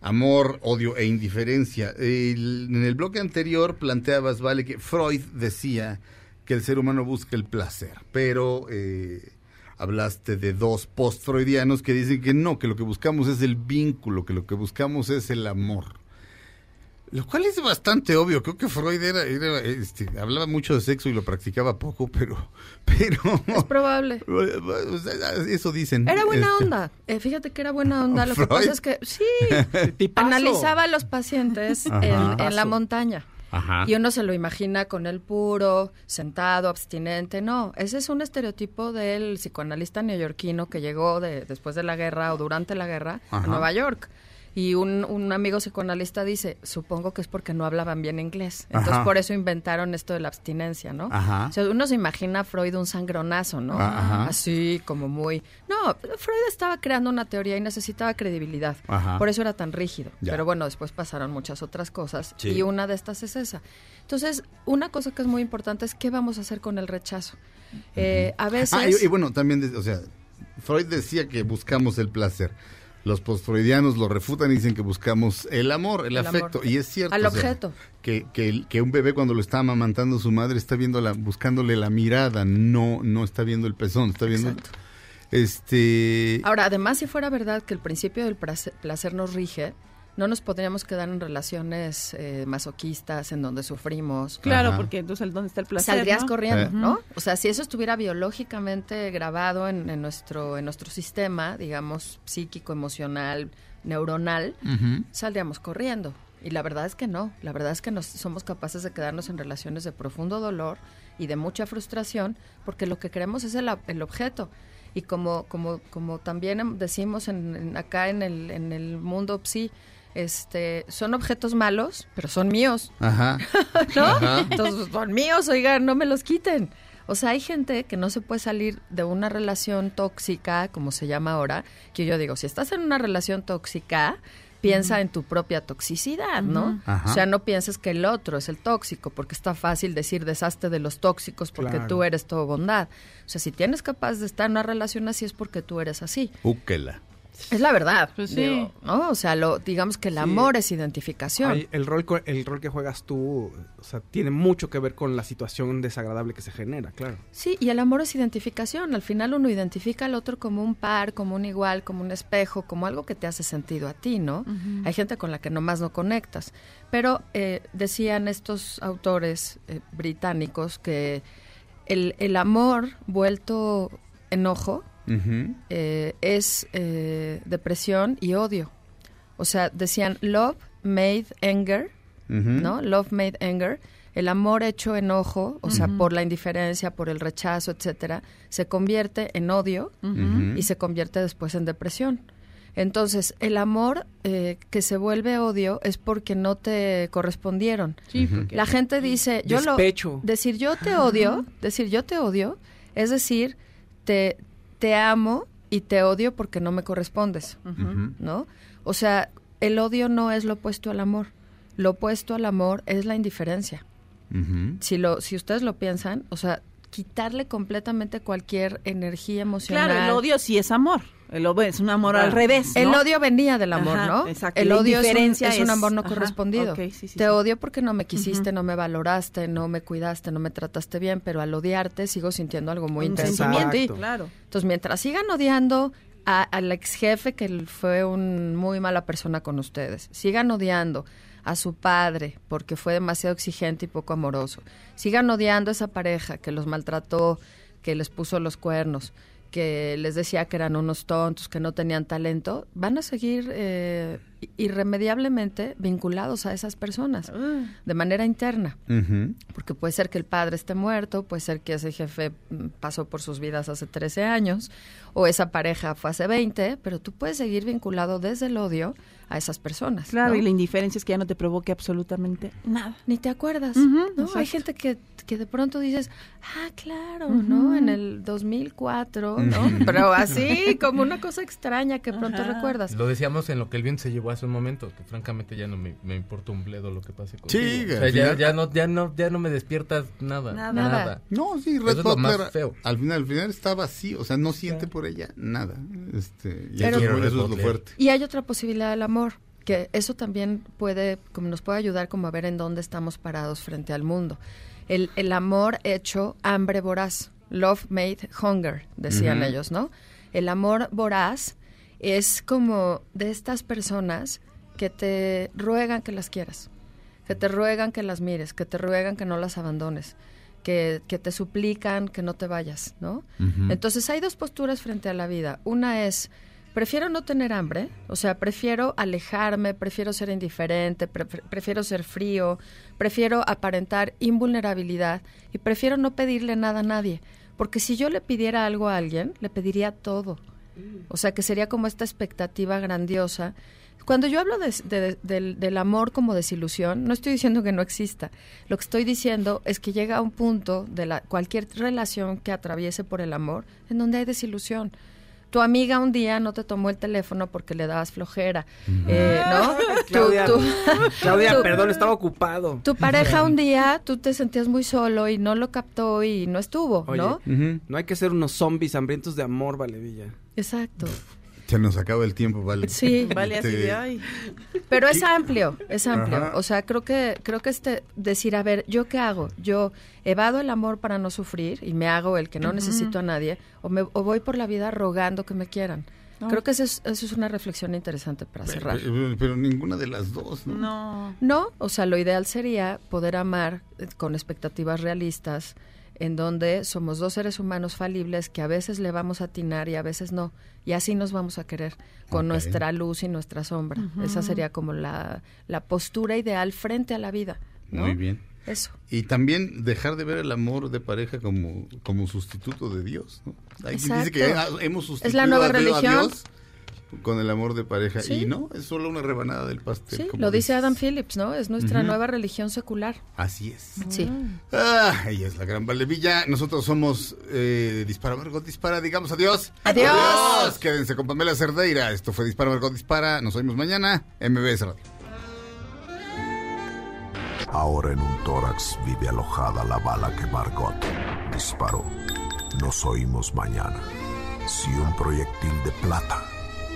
amor, odio e indiferencia. El- en el bloque anterior planteabas, Vale, que Freud decía que el ser humano busca el placer, pero eh, hablaste de dos post-freudianos que dicen que no, que lo que buscamos es el vínculo, que lo que buscamos es el amor. Lo cual es bastante obvio. Creo que Freud era, era, este, hablaba mucho de sexo y lo practicaba poco, pero, pero Es probable. sea, eso dicen. Era buena Este, onda. Eh, fíjate que era buena onda. Lo que pasa es que sí, Tipazo. analizaba a los pacientes en, en la montaña. Ajá. Y uno se lo imagina con el puro, sentado, abstinente. No, ese es un estereotipo del psicoanalista neoyorquino que llegó de, después de la guerra o durante la guerra Ajá. a Nueva York. Y un, un amigo psicoanalista dice, supongo que es porque no hablaban bien inglés. Entonces Ajá. por eso inventaron esto de la abstinencia, ¿no? Ajá. O sea, uno se imagina a Freud un sangronazo, ¿no? Ah, ajá. Así como muy... No, Freud estaba creando una teoría y necesitaba credibilidad. Ajá. Por eso era tan rígido. Ya. Pero bueno, después pasaron muchas otras cosas Sí. y una de estas es esa. Entonces, una cosa que es muy importante es qué vamos a hacer con el rechazo. Eh, a veces... Ah, y, y bueno, también, o sea, Freud decía que buscamos el placer. Los postfreudianos lo refutan y dicen que buscamos el amor, el, El afecto. amor. Y es cierto. Al o sea, objeto. que, que, un bebé cuando lo está amamantando su madre está viendo la, buscándole la mirada, no, no está viendo el pezón, está viendo... Exacto. Este... Ahora, además, si fuera verdad que el principio del placer, placer nos rige, no nos podríamos quedar en relaciones eh, masoquistas en donde sufrimos. Claro, Ajá. porque entonces, ¿dónde está el placer? Saldrías no? corriendo, Eh. ¿no? O sea, si eso estuviera biológicamente grabado en, en nuestro en nuestro sistema, digamos psíquico, emocional, neuronal, saldríamos corriendo. Y la verdad es que no. La verdad es que nos, somos capaces de quedarnos en relaciones de profundo dolor y de mucha frustración, porque lo que queremos es el, el objeto. Y como como como también em- decimos en, en- acá en el en el mundo psi, este, son objetos malos, pero son míos. Ajá. ¿no? Ajá. Entonces, son míos, oigan, no me los quiten. O sea, hay gente que no se puede salir de una relación tóxica, como se llama ahora, que yo digo, si estás en una relación tóxica, piensa en tu propia toxicidad, ¿no? Ajá. O sea, no pienses que el otro es el tóxico, porque está fácil decir deshazte de los tóxicos porque Claro. tú eres todo bondad. O sea, si tienes capaz de estar en una relación así es porque tú eres así. Úquela. Es la verdad, Pues sí. digo, ¿no? O sea, lo, digamos que el Sí. amor es identificación. Ay, el, rol, co- el rol que juegas tú, o sea, tiene mucho que ver con la situación desagradable que se genera, claro. Sí, y el amor es identificación. Al final uno identifica al otro como un par, como un igual, como un espejo, como algo que te hace sentido a ti, ¿no? Hay gente con la que nomás no conectas. Pero eh, decían estos autores eh, británicos que el, el amor vuelto enojo Eh, es eh, depresión y odio. O sea, decían love made anger. ¿no? Love made anger. El amor hecho enojo, o sea, por la indiferencia, por el rechazo, etcétera, se convierte en odio y se convierte después en depresión. Entonces, el amor eh, que se vuelve odio es porque no te correspondieron. Sí, porque La gente dice, yo Despecho. lo decir yo te odio, decir yo te odio, es decir, te te amo y te odio porque no me correspondes. ¿no? O sea, el odio no es lo opuesto al amor. Lo opuesto al amor es la indiferencia. Si lo si ustedes lo piensan, o sea, quitarle completamente cualquier energía emocional. Claro, el odio sí es amor. El odio es un amor al revés. ¿no? El odio venía del amor, Ajá, ¿no? exacto. El La odio es un, es amor no ajá, correspondido. ok, sí, sí, Te sí. odio porque no me quisiste, no me valoraste, no me cuidaste, no me trataste bien, pero al odiarte sigo sintiendo algo muy Un intenso sentimiento, claro. Entonces, mientras sigan odiando a- al ex jefe que fue un muy mala persona con ustedes, sigan odiando a su padre porque fue demasiado exigente y poco amoroso, sigan odiando a esa pareja que los maltrató, que les puso los cuernos, que les decía que eran unos tontos, que no tenían talento, van a seguir eh, irremediablemente vinculados a esas personas de manera interna. Porque puede ser que el padre esté muerto, puede ser que ese jefe mm, pasó por sus vidas hace 13 años, o esa pareja fue hace 20, pero tú puedes seguir vinculado desde el odio a esas personas. Claro, ¿no? y la indiferencia es que ya no te provoque absolutamente nada. Ni te acuerdas, ¿no? Hay gente que, que de pronto dices, ah, claro, ¿no? En el 2004, ¿no? Pero así, como una cosa extraña que pronto recuerdas. Lo decíamos en lo que el viento se llevó hace un momento, que francamente ya no me, me importa un bledo lo que pase contigo. Sí, O sea, ya, no, ya no, ya no me despiertas nada, Nada. nada. No, sí, Eso Red es lo más Butler feo. al final, al final está vacío, o sea, no siente por ella nada. Este, y Pero- eso, eso es lo fuerte. Y hay otra posibilidad del amor, que eso también puede, como nos puede ayudar como a ver en dónde estamos parados frente al mundo. El, el amor hecho hambre voraz, love made hunger, decían ellos, ¿no? El amor voraz es como de estas personas que te ruegan que las quieras, que te ruegan que las mires, que te ruegan que no las abandones, que, que te suplican que no te vayas, ¿no? Entonces hay dos posturas frente a la vida. Una es, prefiero no tener hambre, o sea, prefiero alejarme, prefiero ser indiferente, pre- pre- prefiero ser frío, prefiero aparentar invulnerabilidad y prefiero no pedirle nada a nadie. Porque si yo le pidiera algo a alguien, le pediría todo. O sea, que sería como esta expectativa grandiosa. Cuando yo hablo de- del, del amor como desilusión, no estoy diciendo que no exista. Lo que estoy diciendo es que llega a un punto de la, cualquier relación que atraviese por el amor en donde hay desilusión. Tu amiga un día no te tomó el teléfono porque le dabas flojera, eh, ¿no? Claudia, Claudia, perdón, estaba ocupado. Tu pareja un día, tú te sentías muy solo y no lo captó y no estuvo, Oye, ¿no? no hay que ser unos zombies hambrientos de amor, Valevilla. Exacto. Se nos acaba el tiempo, vale. Sí. Vale así Este, de ay. Pero es amplio, es amplio. Ajá. O sea, creo que creo que este decir, a ver, ¿yo qué hago? Yo evado el amor para no sufrir y me hago el que no necesito a nadie o me o voy por la vida rogando que me quieran. No. Creo que eso es, eso es una reflexión interesante para cerrar. Pero, pero ninguna de las dos, ¿no? No. No, o sea, lo ideal sería poder amar eh, con expectativas realistas, en donde somos dos seres humanos falibles que a veces le vamos a atinar y a veces no. Y así nos vamos a querer, con nuestra luz y nuestra sombra. Esa sería como la, la postura ideal frente a la vida. ¿no? Muy bien. Eso. Y también dejar de ver el amor de pareja como, como sustituto de Dios, ¿no? Hay quien dice que Exacto. hemos Es sustituido la nueva a Dios- a religión. Dios con el amor de pareja. Sí. Y no, es solo una rebanada del pastel. Sí, como lo dice. Adam Phillips, ¿no? Es nuestra nueva religión secular. Así es. Sí. Ah, ella es la gran Valevilla. Nosotros somos eh, Dispara Margot Dispara. Digamos adiós. Adiós. Quédense con Pamela Cerdeira. Esto fue Dispara Margot Dispara. Nos oímos mañana. MBS Radio. Ahora en un tórax vive alojada la bala que Margot disparó. Nos oímos mañana. Si un proyectil de plata